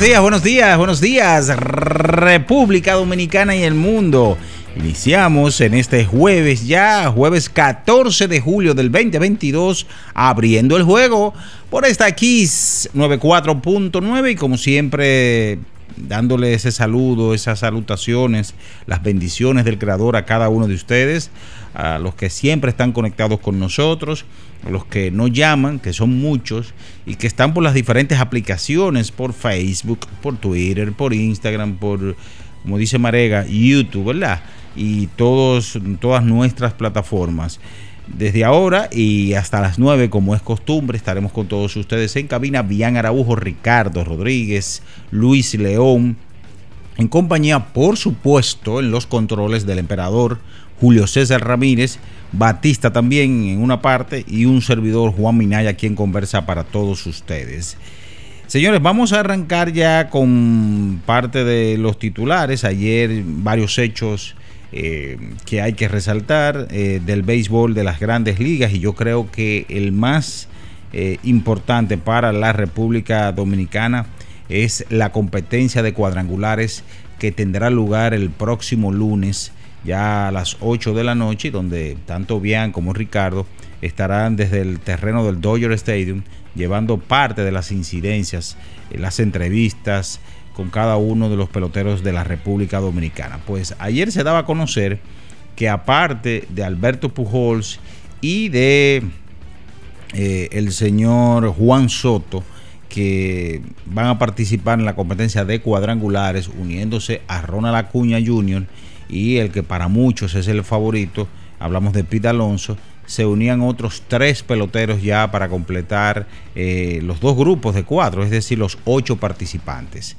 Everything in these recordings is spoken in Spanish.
Buenos días, buenos días, buenos días, República Dominicana y el mundo. Iniciamos en este jueves ya, jueves 14 de julio del 2022, abriendo el juego por esta Kiss 94.9 y como siempre dándole ese saludo, esas salutaciones, las bendiciones del Creador a cada uno de ustedes, a los que siempre están conectados con nosotros, los que no llaman, que son muchos, y que están por las diferentes aplicaciones, por Facebook, por Twitter, por Instagram, por, como dice Marega, YouTube, ¿verdad? Y todos, todas nuestras plataformas. Desde ahora y hasta las 9, como es costumbre, estaremos con todos ustedes en cabina. Bian Araujo, Ricardo Rodríguez, Luis León, en compañía, por supuesto, en los controles del emperador Julio César Ramírez, Batista también en una parte y un servidor Juan Minaya, quien conversa para todos ustedes. Señores, vamos a arrancar ya con parte de los titulares. Ayer varios hechos eh, que hay que resaltar eh, del béisbol de las grandes ligas y yo creo que el más eh, importante para la República Dominicana es la competencia de cuadrangulares que tendrá lugar el próximo lunes ya a las 8 de la noche donde tanto Bian como Ricardo estarán desde el terreno del Dodger Stadium llevando parte de las incidencias, las entrevistas, con cada uno de los peloteros de la República Dominicana. Pues ayer se daba a conocer que aparte de Alberto Pujols y de eh, el señor Juan Soto, que van a participar en la competencia de cuadrangulares, uniéndose a Ronald Acuña Jr. y el que para muchos es el favorito, hablamos de Pete Alonso, se unían otros tres peloteros ya para completar eh, los dos grupos de cuatro, es decir, los ocho participantes.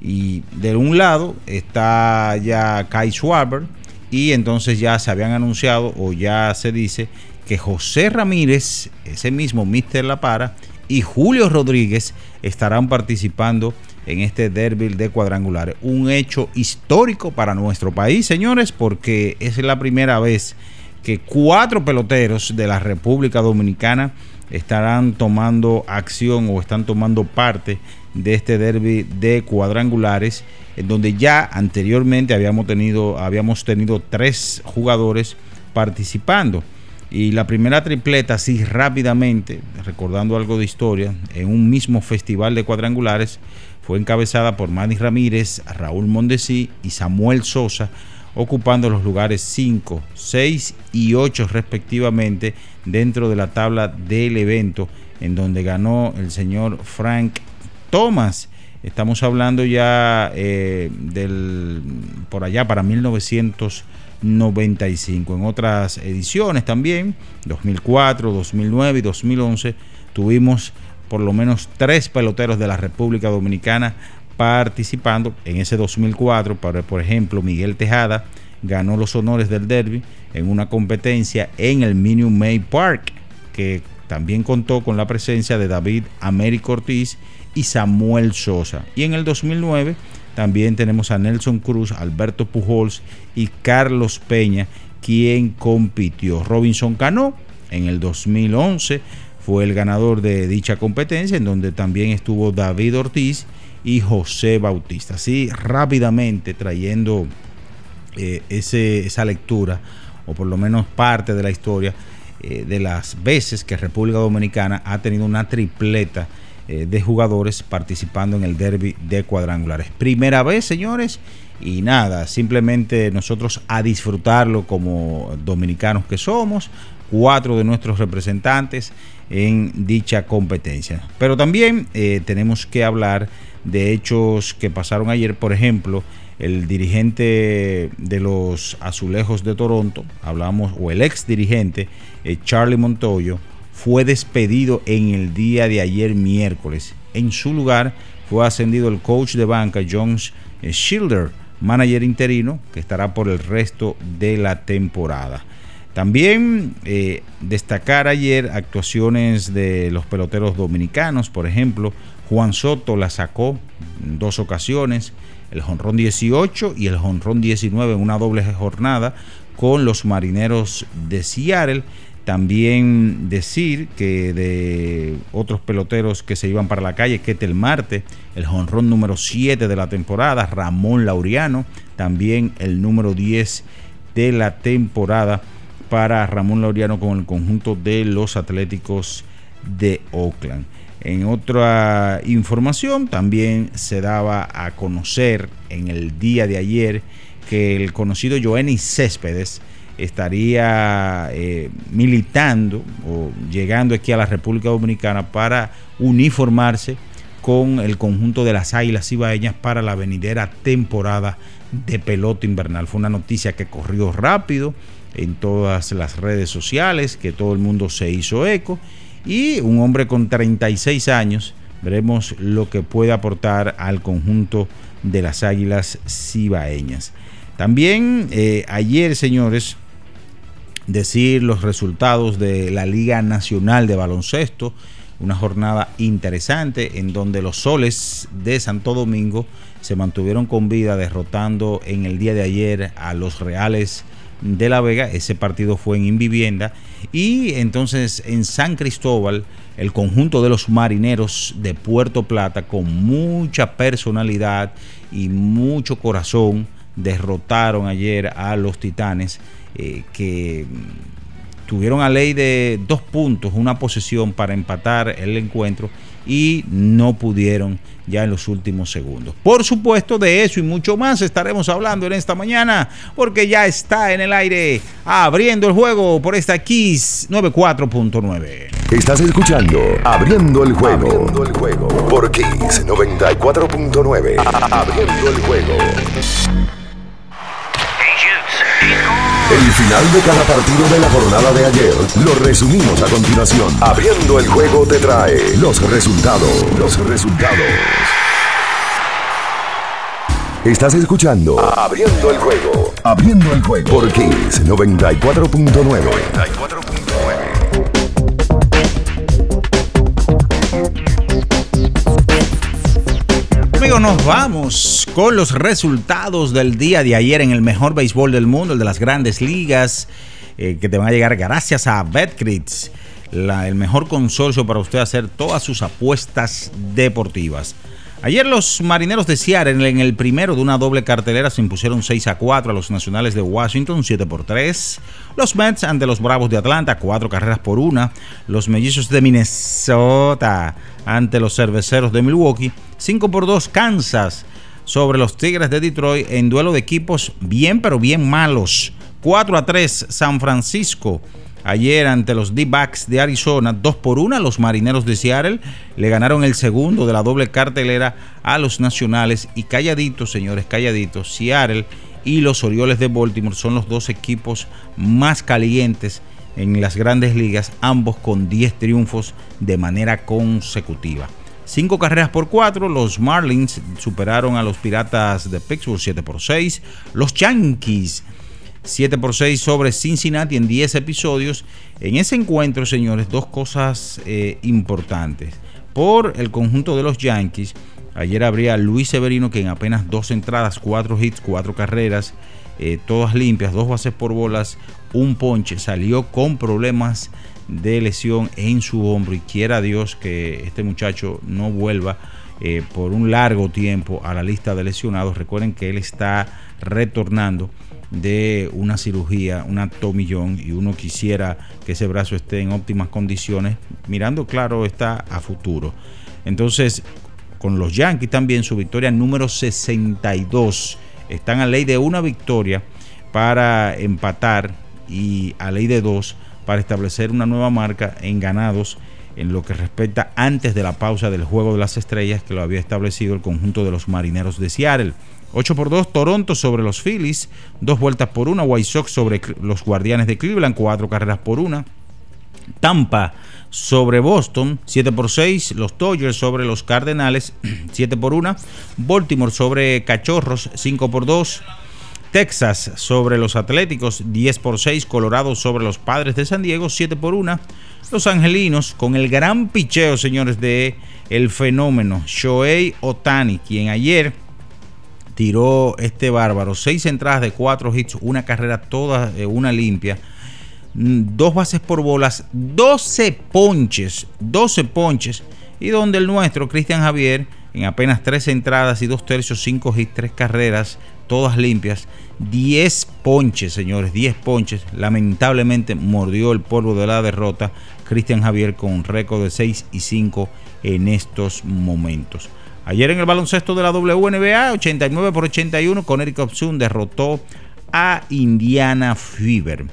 Y de un lado está ya Kai Schwarber y entonces ya se habían anunciado o ya se dice que José Ramírez, ese mismo Mister La Para, y Julio Rodríguez estarán participando en este derby de cuadrangulares. Un hecho histórico para nuestro país, señores, porque es la primera vez que cuatro peloteros de la República Dominicana estarán tomando acción o están tomando parte de este derby de cuadrangulares, en donde ya anteriormente habíamos tenido, habíamos tenido tres jugadores participando. Y la primera tripleta, así rápidamente, recordando algo de historia, en un mismo festival de cuadrangulares, fue encabezada por Manny Ramírez, Raúl Mondesí y Samuel Sosa, ocupando los lugares 5, 6 y 8 respectivamente dentro de la tabla del evento, en donde ganó el señor Frank Thomas. Estamos hablando ya eh, del por allá para 1995. En otras ediciones también, 2004, 2009 y 2011, tuvimos por lo menos tres peloteros de la República Dominicana participando en ese 2004. Por, ejemplo, Miguel Tejada ganó los honores del derby en una competencia en el Minute May Park, que también contó con la presencia de David Américo Ortiz y Samuel Sosa. Y en el 2009 también tenemos a Nelson Cruz, Alberto Pujols y Carlos Peña, quien compitió. Robinson Cano en el 2011 fue el ganador de dicha competencia, en donde también estuvo David Ortiz y José Bautista. Así rápidamente trayendo eh, esa lectura, o por lo menos parte de la historia, eh, de las veces que República Dominicana ha tenido una tripleta eh, de jugadores participando en el derby de cuadrangulares. Primera vez, señores, y nada, simplemente nosotros a disfrutarlo como dominicanos que somos, cuatro de nuestros representantes en dicha competencia. Pero también tenemos que hablar de hechos que pasaron ayer, por ejemplo, el dirigente de los Azulejos de Toronto, hablamos, o el ex dirigente, eh, Charlie Montoyo, fue despedido en el día de ayer miércoles. En su lugar fue ascendido el coach de banca Jones eh, Schilder, manager interino, que estará por el resto de la temporada. También eh, destacar ayer actuaciones de los peloteros dominicanos, por ejemplo, Juan Soto la sacó en dos ocasiones, el jonrón 18 y el jonrón 19 en una doble jornada con los marineros de Seattle. También decir que de otros peloteros que se iban para la calle, Ketel Marte, el jonrón número 7 de la temporada, Ramón Laureano, también el número 10 de la temporada para Ramón Laureano con el conjunto de los Atléticos de Oakland. En otra información también se daba a conocer en el día de ayer que el conocido Joenny Céspedes estaría eh, militando o llegando aquí a la República Dominicana para uniformarse con el conjunto de las Águilas Ibaeñas para la venidera temporada de pelota invernal. Fue una noticia que corrió rápido en todas las redes sociales, que todo el mundo se hizo eco y un hombre con 36 años. Veremos lo que puede aportar al conjunto de las Águilas Cibaeñas. También eh, ayer, señores, decir los resultados de la Liga Nacional de Baloncesto, una jornada interesante en donde los soles de Santo Domingo se mantuvieron con vida derrotando en el día de ayer a los Reales de La Vega. Ese partido fue en Invivienda. Y entonces en San Cristóbal, el conjunto de los marineros de Puerto Plata, con mucha personalidad y mucho corazón, derrotaron ayer a los Titanes, eh, que tuvieron a ley de dos puntos, una posesión para empatar el encuentro y no pudieron ya en los últimos segundos. Por supuesto, de eso y mucho más estaremos hablando en esta mañana, porque ya está en el aire abriendo el juego por esta Kiss 94.9. Estás escuchando Abriendo el juego. Abriendo el juego por Kiss 94.9. Abriendo el juego. El final de cada partido de la jornada de ayer lo resumimos a continuación. Abriendo el juego te trae los resultados. Los resultados. Estás escuchando Abriendo el juego. Abriendo el juego por Kiss 94.9. 94.9. nos vamos con los resultados del día de ayer en el mejor béisbol del mundo, el de las grandes ligas, eh, que te van a llegar gracias a Betcris, el mejor consorcio para usted hacer todas sus apuestas deportivas. Ayer los marineros de Seattle en el primero de una doble cartelera se impusieron 6 a 4 a los nacionales de Washington, 7 por 3. Los Mets ante los Bravos de Atlanta, 4 carreras por 1. Los mellizos de Minnesota ante los cerveceros de Milwaukee, 5 por 2 Kansas sobre los Tigres de Detroit en duelo de equipos bien pero bien malos. 4 a 3 San Francisco Ayer ante los D-Backs de Arizona, 2 por 1, los marineros de Seattle le ganaron el segundo de la doble cartelera a los nacionales. Y calladitos, señores, calladitos, Seattle y los Orioles de Baltimore son los dos equipos más calientes en las grandes ligas, ambos con 10 triunfos de manera consecutiva. Cinco carreras por cuatro. Los Marlins superaron a los Piratas de Pittsburgh 7 por 6. Los Yankees 7 por 6 sobre Cincinnati en 10 episodios. En ese encuentro, señores, dos cosas eh, importantes. Por el conjunto de los Yankees, ayer habría Luis Severino que en apenas dos entradas, cuatro hits, cuatro carreras, eh, todas limpias, dos bases por bolas, un ponche, salió con problemas de lesión en su hombro y quiera Dios que este muchacho no vuelva eh, por un largo tiempo a la lista de lesionados. Recuerden que él está retornando de una cirugía, una tomillón, y uno quisiera que ese brazo esté en óptimas condiciones, mirando claro está a futuro. Entonces, con los Yankees también su victoria número 62. Están a ley de una victoria para empatar y a ley de dos para establecer una nueva marca en ganados en lo que respecta antes de la pausa del Juego de las Estrellas que lo había establecido el conjunto de los Marineros de Seattle. 8 por 2 Toronto sobre los Phillies, dos vueltas por una White Sox sobre los Guardianes de Cleveland, cuatro carreras por una. Tampa sobre Boston, 7 por 6. Los Dodgers sobre los Cardenales, 7 por 1. Baltimore sobre Cachorros, 5 por 2. Texas sobre los Atléticos, 10 por 6. Colorado sobre los Padres de San Diego, 7 por 1. Los Angelinos con el gran picheo, señores, de el fenómeno Shohei Otani, quien ayer tiró este bárbaro. Seis entradas de cuatro hits, una carrera toda, eh, una limpia. Mm, dos bases por bolas, 12 ponches, 12 ponches. Y donde el nuestro, Cristian Javier, en apenas tres entradas y dos tercios, cinco hits, tres carreras, todas limpias. 10 ponches, señores, 10 ponches. Lamentablemente mordió el polvo de la derrota. Cristian Javier con un récord de 6 y 5 en estos momentos. Ayer en el baloncesto de la WNBA, 89 por 81, Connecticut Sun derrotó a Indiana Fever.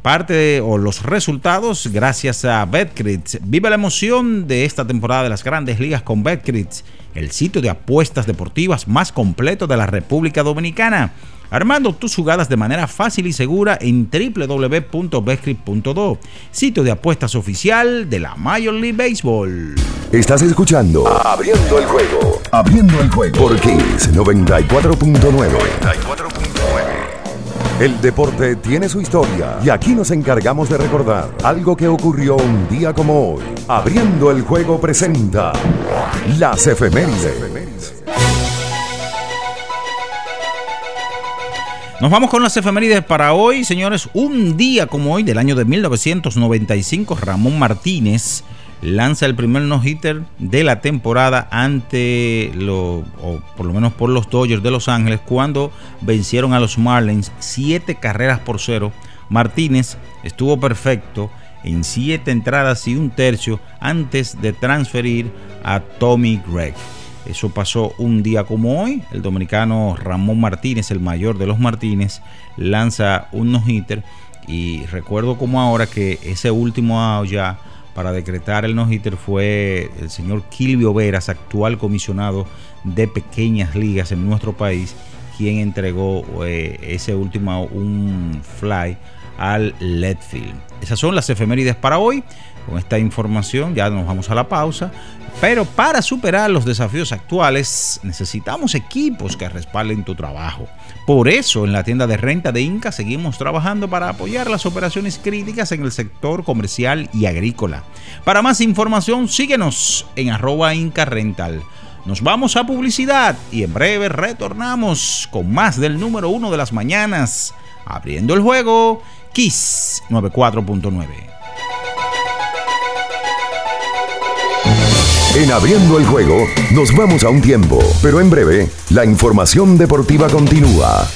Parte o los resultados gracias a Betcrit. Vive la emoción de esta temporada de las grandes ligas con Betcrit, el sitio de apuestas deportivas más completo de la República Dominicana. Armando tus jugadas de manera fácil y segura en www.betcrit.do, sitio de apuestas oficial de la Major League Baseball. Estás escuchando Abriendo el juego. Abriendo el juego por Kings 94.9. El deporte tiene su historia y aquí nos encargamos de recordar algo que ocurrió un día como hoy. Abriendo el juego presenta las efemérides. Nos vamos con las efemérides para hoy, señores. Un día como hoy del año de 1995, Ramón Martínez lanza el primer no-hitter de la temporada ante, lo, o por lo menos por los Dodgers de Los Ángeles, cuando vencieron a los Marlins siete carreras por cero. Martínez estuvo perfecto en siete entradas y un tercio antes de transferir a Tommy Gregg. Eso pasó un día como hoy. El dominicano Ramón Martínez, el mayor de los Martínez, lanza un no-hitter. Y recuerdo como ahora que ese último out ya para decretar el no-hitter fue el señor Kilvio Veras, actual comisionado de pequeñas ligas en nuestro país, quien entregó eh, ese último un fly al Letfield. Esas son las efemérides para hoy. Con esta información ya nos vamos a la pausa. Pero para superar los desafíos actuales necesitamos equipos que respalden tu trabajo. Por eso en la tienda de renta de Inca seguimos trabajando para apoyar las operaciones críticas en el sector comercial y agrícola. Para más información síguenos en arroba Inca Rental. Nos vamos a publicidad y en breve retornamos con más del número uno de las mañanas, abriendo el juego, Kiss 94.9. En abriendo el juego, nos vamos a un tiempo, pero en breve, la información deportiva continúa.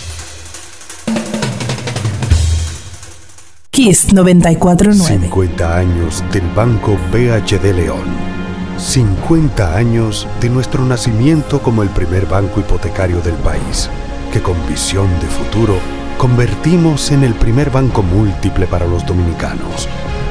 Kiss 949. 50 años del Banco BHD León. 50 años de nuestro nacimiento como el primer banco hipotecario del país, que con visión de futuro convertimos en el primer banco múltiple para los dominicanos.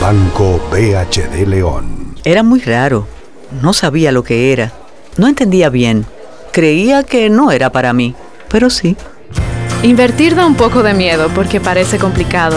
Banco BHD León. Era muy raro. No sabía lo que era. No entendía bien. Creía que no era para mí, pero sí. Invertir da un poco de miedo porque parece complicado,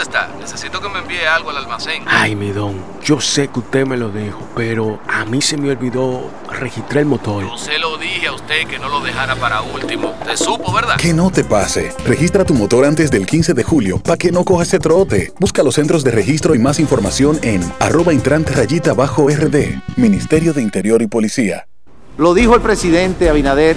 ¿dónde está? Necesito que me envíe algo al almacén. Ay, mi don, yo sé que usted me lo dijo, pero a mí se me olvidó registrar el motor. Yo se lo dije a usted que no lo dejara para último. Te supo, ¿verdad? Que no te pase. Registra tu motor antes del 15 de julio para que no coja ese trote. Busca los centros de registro y más información en arroba intrante rayita bajo RD. Ministerio de Interior y Policía. Lo dijo el presidente Abinader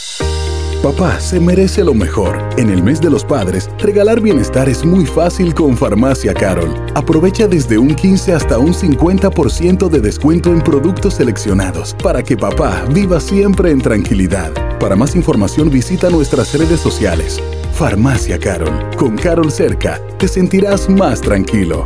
Papá se merece lo mejor. En el mes de los padres, regalar bienestar es muy fácil con Farmacia Carol. Aprovecha desde un 15 hasta un 50% de descuento en productos seleccionados para que papá viva siempre en tranquilidad. Para más información visita nuestras redes sociales. Farmacia Carol. Con Carol cerca, te sentirás más tranquilo.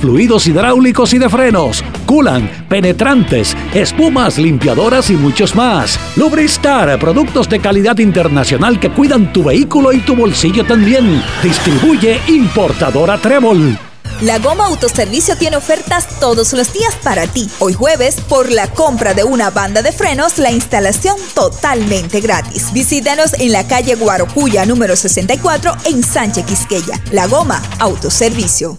fluidos hidráulicos y de frenos, culan, penetrantes, espumas, limpiadoras y muchos más. Lubristar, productos de calidad internacional que cuidan tu vehículo y tu bolsillo también. Distribuye importadora Trébol. La Goma Autoservicio tiene ofertas todos los días para ti. Hoy jueves, por la compra de una banda de frenos, la instalación totalmente gratis. Visítanos en la calle Guarocuya número 64 en Sánchez Quisqueya. La Goma Autoservicio.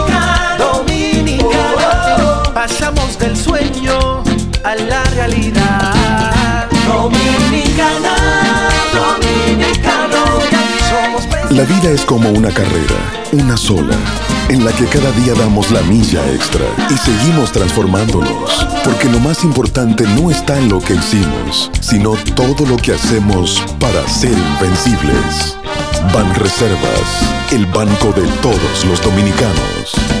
pasamos del sueño a la realidad. Dominicana, dominicano, La vida es como una carrera, una sola, en la que cada día damos la milla extra y seguimos transformándonos, porque lo más importante no está en lo que hicimos, sino todo lo que hacemos para ser invencibles. Ban Reservas, el banco de todos los dominicanos.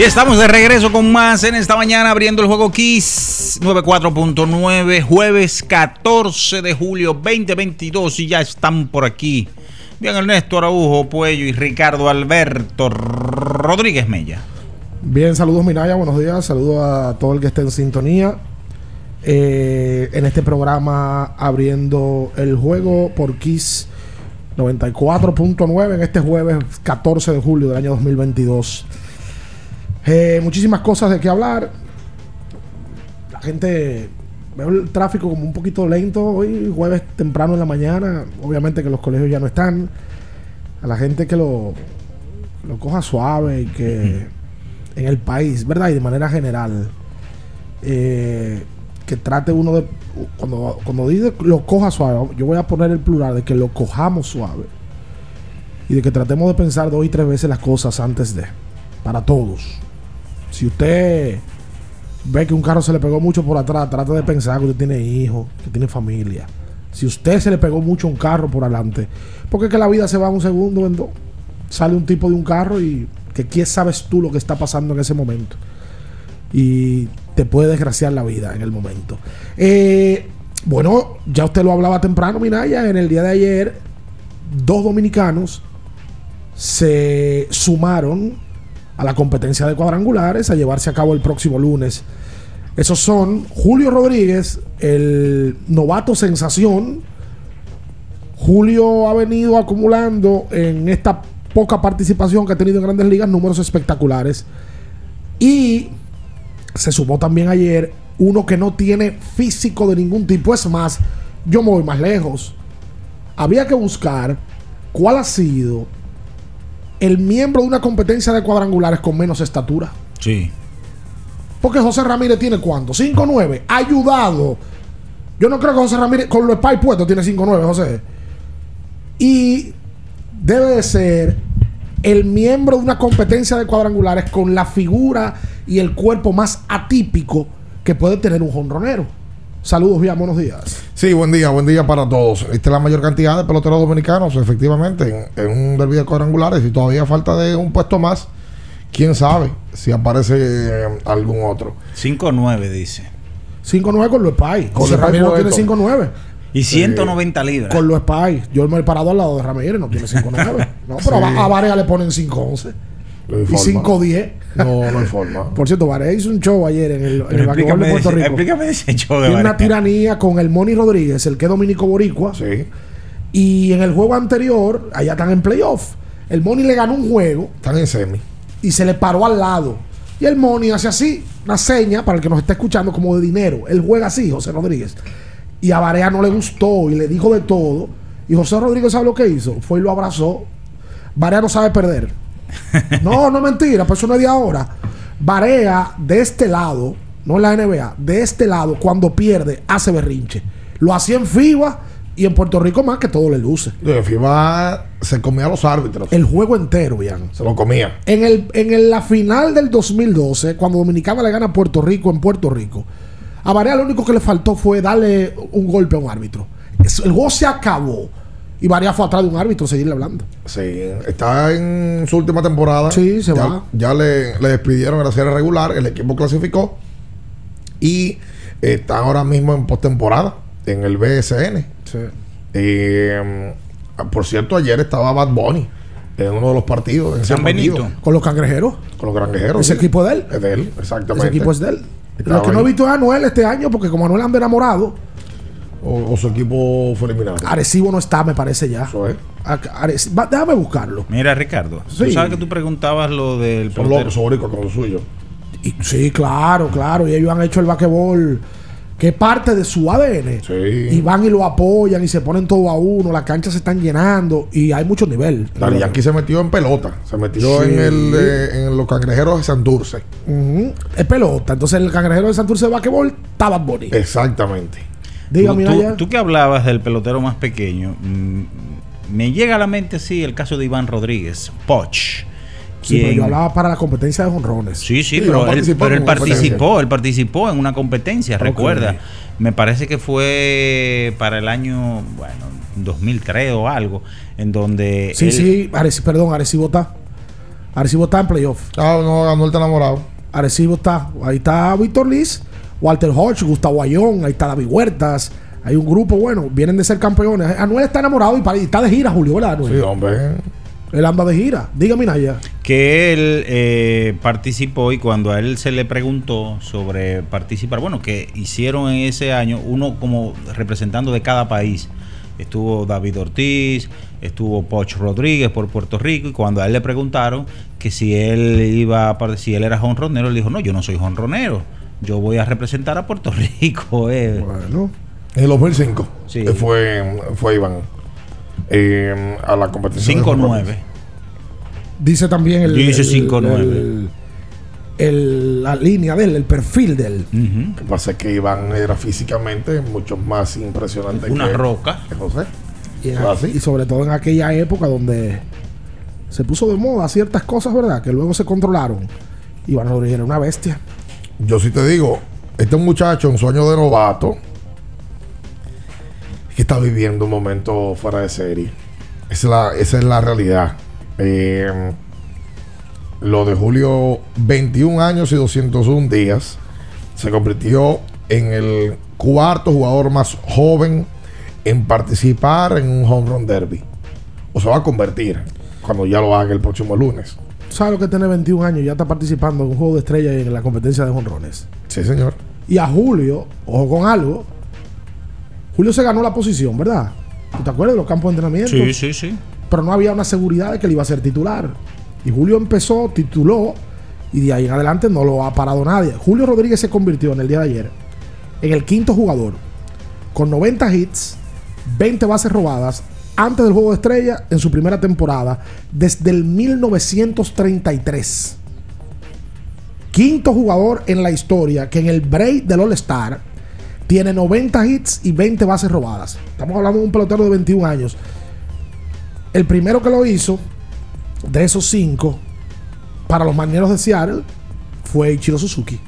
Y estamos de regreso con más en esta mañana abriendo el juego Kiss 94.9, jueves 14 de julio 2022 y ya están por aquí. Bien, Ernesto Araujo Puello y Ricardo Alberto Rodríguez Mella. Bien, saludos Minaya, buenos días, saludos a todo el que esté en sintonía. Eh, en este programa abriendo el juego por Kiss 94.9 en este jueves 14 de julio del año 2022. Eh, muchísimas cosas de qué hablar. La gente. Veo el tráfico como un poquito lento hoy, jueves temprano en la mañana. Obviamente que los colegios ya no están. A la gente que lo, lo coja suave y que en el país, ¿verdad? Y de manera general. eh, que trate uno de. Cuando, cuando dice lo coja suave, yo voy a poner el plural de que lo cojamos suave. Y de que tratemos de pensar dos y tres veces las cosas antes de. Para todos. Si usted ve que un carro se le pegó mucho por atrás, trate de pensar que usted tiene hijos, que tiene familia. Si usted se le pegó mucho un carro por adelante, porque es que la vida se va un segundo en dos. Sale un tipo de un carro y que quién sabes tú lo que está pasando en ese momento. Y te puede desgraciar la vida en el momento. Eh, bueno, ya usted lo hablaba temprano, Minaya. En el día de ayer, dos dominicanos se sumaron a la competencia de cuadrangulares a llevarse a cabo el próximo lunes. Esos son Julio Rodríguez, el novato sensación. Julio ha venido acumulando en esta poca participación que ha tenido en grandes ligas números espectaculares. Y se sumó también ayer uno que no tiene físico de ningún tipo. Es más, yo me voy más lejos. Había que buscar cuál ha sido el miembro de una competencia de cuadrangulares con menos estatura. Sí. Porque José Ramírez tiene cuánto? 5'9. Ayudado. Yo no creo que José Ramírez, con los spy puestos, tiene 5'9, José. Y debe de ser el miembro de una competencia de cuadrangulares con la figura y el cuerpo más atípico que puede tener un jonronero. Saludos, bien, buenos días. Sí, buen día, buen día para todos. Esta es la mayor cantidad de peloteros dominicanos, efectivamente, en, en un derby de cuadrangulares. Y todavía falta de un puesto más. Quién sabe si aparece eh, algún otro. 5-9 dice. 5'9 con los spy. José Spy Ramírez no tiene 5'9. Y 190 libras. Con los spy. Yo me he parado al lado de Ramírez, no tiene 5'9. no, pero Sí. a, a Varea le ponen 5'11. No Y forma. 5'10. No, no hay forma. Por cierto, Varea hizo un show ayer en el, en el de Puerto Rico. explícame ese show de Tiene una tiranía con el Moni Rodríguez, el que es dominico boricua. Sí. Y en el juego anterior, allá están en playoff. El Moni le ganó un juego Están en semi. y se le paró al lado. Y el Moni hace así, una seña para el que nos está escuchando como de dinero. Él juega así, José Rodríguez. Y a Barea no le gustó y le dijo de todo. Y José Rodríguez, ¿sabe lo que hizo? Fue y lo abrazó. Barea no sabe perder. No, no mentira, pero eso no es de ahora. Barea, de este lado, no en la NBA, de este lado, cuando pierde, hace berrinche. Lo hacía en FIBA y en Puerto Rico más que todo le luce. De FIBA se comía a los árbitros. El juego entero, bien. Se lo comía. En, el, en el- la final del 2012, cuando Dominicana le gana a Puerto Rico en Puerto Rico, a Barea lo único que le faltó fue darle un golpe a un árbitro. El juego se acabó. Y Barea fue atrás de un árbitro seguirle hablando. Sí, está en su última temporada. Sí, se ya, va. Ya le, le despidieron en la serie regular, el equipo clasificó y está ahora mismo en postemporada en el BSN. Eh, por cierto, ayer estaba Bad Bunny en uno de los partidos. En San partido. Benito. Con los cangrejeros. Con los granjeros. Ese sí. equipo de él. Es de él, exactamente. Ese equipo es de él. Estaba Lo que no he visto es a Anuel este año, porque como Anuel anda enamorado, O, o su equipo fue eliminado. Arecibo no está, me parece ya. Eso es. A- Areci- va- déjame buscarlo. Mira, Ricardo, Sí. tú sabes que tú preguntabas lo del Son portero. son con lo suyo. Y- sí, claro, claro. Y ellos han hecho el basquetbol que es parte de su ADN. Sí. Y van y lo apoyan y se ponen todo a uno. Las canchas se están llenando y hay mucho nivel. Daddy Yankee se metió en pelota. Se metió Sí. en, el, eh, en los cangrejeros de Santurce. Ujú. Es pelota. Entonces el cangrejero de Santurce de basquetbol estaba bonito. Exactamente. Diga, tú, tú- que hablabas del pelotero más pequeño, mm, me llega a la mente, sí, el caso de Iván Rodríguez, Poch. Sí, pero quien- yo hablaba para la competencia de honrones. Sí, sí, Sí, pero, él, participó pero él una competencia. participó, él participó en una competencia, recuerda. Me parece que fue para el año, bueno, 2003 o algo, en donde Sí, él- sí, Areci- perdón, Arecibo está. Arecibo está en playoff. Ah, no, ganó el enamorado. Arecibo está. Ahí está Víctor Liz, Walter Hodge, Gustavo Ayón, ahí está David Huertas. Hay un grupo bueno, vienen de ser campeones. Anuel está enamorado y, para- y está de gira, Julio, ¿verdad? Anuel? Sí, hombre. Él anda de gira. Dígame, Naya. que él eh, participó y cuando a él se le preguntó sobre participar, bueno, que hicieron en ese año uno como representando de cada país. Estuvo David Ortiz, estuvo Poch Rodríguez por Puerto Rico y cuando a él le preguntaron que si él iba a si él era jonronero, él dijo, "No, yo no soy jonronero. Yo voy a representar a Puerto Rico." eh". Bueno. En el 2005 Sí. eh, fue, fue Iván eh, a la competición. de 5-9. Dice también el. Dice el- 5-9. el- el- la línea de él, el perfil de él. Ujú. Lo que pasa es que Iván era físicamente mucho más impresionante Una que, roca. que José. Y, en- Ah, sí. y sobre todo en aquella época donde se puso de moda ciertas cosas, ¿verdad? Que luego se controlaron. Iván Rodríguez era una bestia. Yo sí te digo, este muchacho en sueño de novato que está viviendo un momento fuera de serie. Esa es la, esa es la realidad. Eh, lo de Julio, 21 años y 201 días, se convirtió en el cuarto jugador más joven en participar en un home run derby. O se va a convertir cuando ya lo haga el próximo lunes. ¿Sabes lo que tiene 21 años? Ya está participando en un juego de estrella y en la competencia de jonrones. Sí, señor. Y a Julio, ojo con algo, Julio se ganó la posición, ¿verdad? ¿Tú te acuerdas de los campos de entrenamiento? Sí, sí, sí. Pero no había una seguridad de que él iba a ser titular. Y Julio empezó, tituló, y de ahí en adelante no lo ha parado nadie. Julio Rodríguez se convirtió en el día de ayer en el quinto jugador, con 90 hits, 20 bases robadas, antes del juego de estrella en su primera temporada, desde el 1933 quinto jugador en la historia que en el break del All-Star tiene 90 hits y 20 bases robadas. Estamos hablando de un pelotero de 21 años. El primero que lo hizo, de esos cinco, para los mañeros de Seattle, fue Ichiro Suzuki.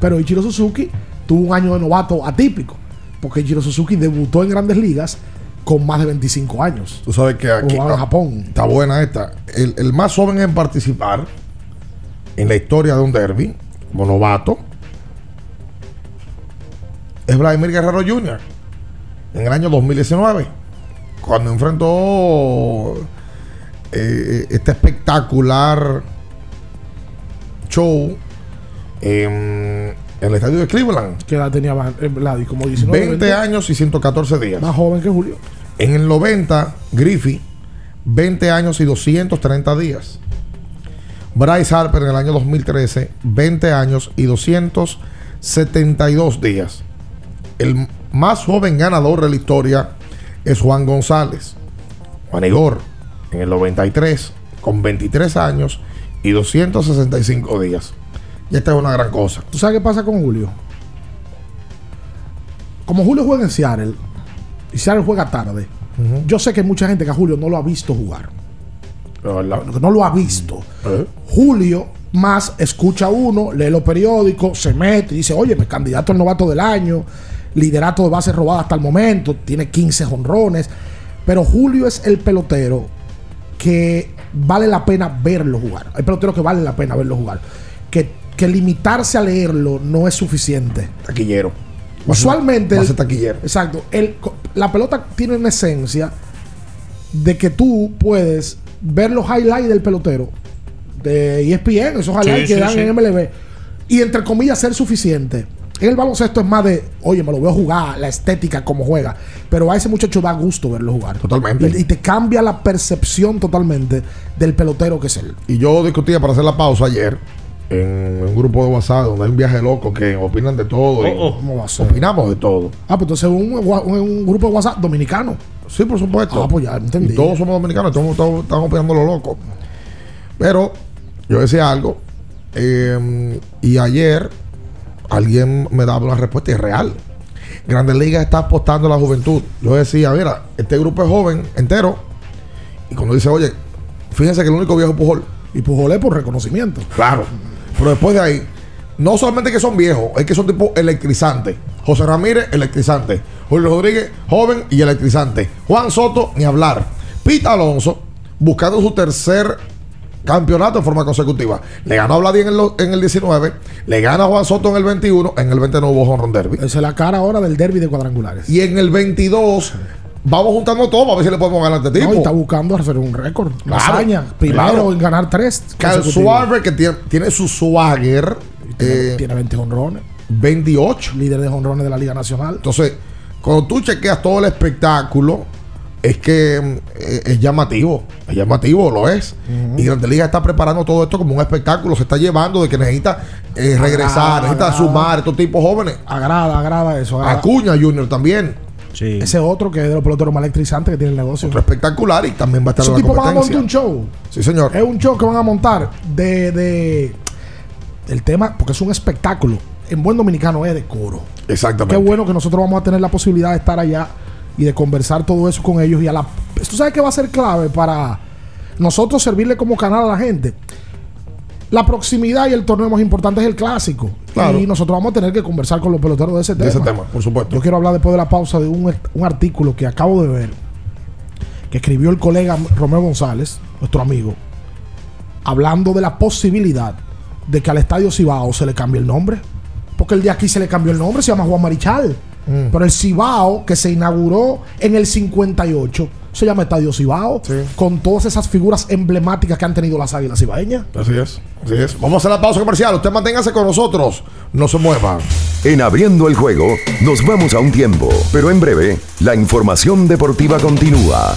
Pero Ichiro Suzuki tuvo un año de novato atípico, porque Ichiro Suzuki debutó en grandes ligas con más de 25 años. Tú sabes que aquí en Japón. está buena esta. El, el más joven en participar en la historia de un derby, como novato, es Vladimir Guerrero Jr. en el año 2019, cuando enfrentó eh, este espectacular show el estadio de Cleveland. Que edad tenía eh, Vladi? Como 19 20 años y 114 días. Más joven que Julio. En el 90, Griffey, 20 años y 230 días. Bryce Harper en el año 2013, 20 años y 272 días. El más joven ganador de la historia es Juan González. Juan Igor, en el 93, con 23 años y 265 días. Y esta es una gran cosa. ¿Tú sabes qué pasa con Julio? Como Julio juega en Seattle y Seattle juega tarde, yo sé que hay mucha gente que a Julio no lo ha visto jugar. No lo ha visto. Julio más escucha a uno, lee los periódicos, se mete y dice, oye, mi candidato al novato del año, liderato de bases robadas hasta el momento, tiene 15 jonrones. Pero Julio es el pelotero que vale la pena verlo jugar. Hay peloteros que vale la pena verlo jugar. Que, que limitarse a leerlo no es suficiente. Taquillero. Usualmente. Va a el- ser taquillero. Exacto. El- la pelota tiene una esencia de que tú puedes ver los highlights del pelotero de ESPN, esos highlights Sí, que sí, dan sí. en MLB, y entre comillas ser suficiente. En el baloncesto es más de, oye, me lo veo jugar, la estética, como juega. Pero a ese muchacho da gusto verlo jugar. Totalmente. Y, y te cambia la percepción totalmente del pelotero que es él. Y yo discutía para hacer la pausa ayer en un grupo de WhatsApp donde hay un viaje loco que opinan de todo. y Oh, oh. ¿Cómo va a ser? Opinamos de todo. Ah, pues entonces un, un, un grupo de WhatsApp dominicano. Sí, por supuesto. Ah, pues ya entendí. Y todos somos dominicanos, todos, todos estamos opinando lo loco. Pero yo decía algo. eh, y ayer alguien me daba una respuesta y es real. Grandes Ligas está apostando a la juventud. Yo decía, mira, este grupo es joven entero. Y cuando dice, oye, fíjense que el único viejo es Pujol. Y Pujol es por reconocimiento. Claro. Pero después de ahí, no solamente que son viejos, es que son tipo electrizantes. José Ramírez, electrizante. Julio Rodríguez, joven y electrizante. Juan Soto, ni hablar. Pita Alonso, buscando su tercer campeonatos en forma consecutiva. Le ganó a Vladi en el, en el 19, le gana a Juan Soto en el 21, en el 20 no hubo Honron Derby. Esa es la cara ahora del derby de cuadrangulares. Y en el 22 vamos juntando todo para ver si le podemos ganar a este No, tipo. y está buscando hacer un récord. Una Claro, hazaña. Primero claro. en ganar tres. Consecutivos. Schwarber, que tiene, tiene su swagger, Tiene, eh, tiene 20 honrones. 28. Líder de honrones de la Liga Nacional. Entonces, cuando tú chequeas todo el espectáculo, es que mm, eh, es llamativo. Es llamativo, lo es. Y Grande Liga está preparando todo esto como un espectáculo. Se está llevando de que necesita eh, regresar, Agrada, necesita agrada. sumar estos tipos jóvenes. Agrada, agrada eso. agrada. Acuña Junior también. Ese otro que es de los peloteros más electrizantes que tiene el negocio. Otro espectacular y también va a estar Esos en la tipos van a montar un show. Sí, señor. Es un show que van a montar de, de el tema, porque es un espectáculo. En buen dominicano es de coro. Exactamente. Qué bueno que nosotros vamos a tener la posibilidad de estar allá y de conversar todo eso con ellos. Y a la. Esto sabes que va a ser clave para nosotros servirle como canal a la gente. La proximidad y el torneo más importante es el clásico. Claro. Y nosotros vamos a tener que conversar con los peloteros de ese De tema. ese tema, por supuesto. Yo quiero hablar después de la pausa de un, un artículo que acabo de ver, que escribió el colega Romeo González, nuestro amigo, hablando de la posibilidad de que al Estadio Cibao se le cambie el nombre. Porque el de aquí se le cambió el nombre, se llama Juan Marichal. Mm. Pero el Cibao, que se inauguró en el 58, se llama Estadio Cibao, con todas esas figuras emblemáticas que han tenido las águilas cibaeñas. Así es. Así es. Vamos a hacer la pausa comercial. Usted manténgase con nosotros. No se mueva. En abriendo el juego, nos vamos a un tiempo, pero en breve, la información deportiva continúa.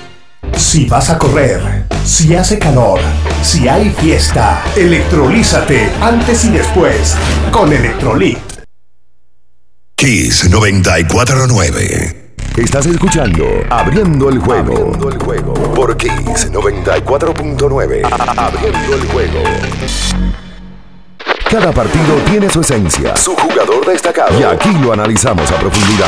Si vas a correr, Si hace calor, si hay fiesta, electrolízate antes y después con Electrolit. Kiss 949. Estás escuchando Abriendo el juego. Abriendo el juego. Por Kiss 94.9. Abriendo el juego. Cada partido tiene su esencia, su jugador destacado. Y aquí lo analizamos a profundidad.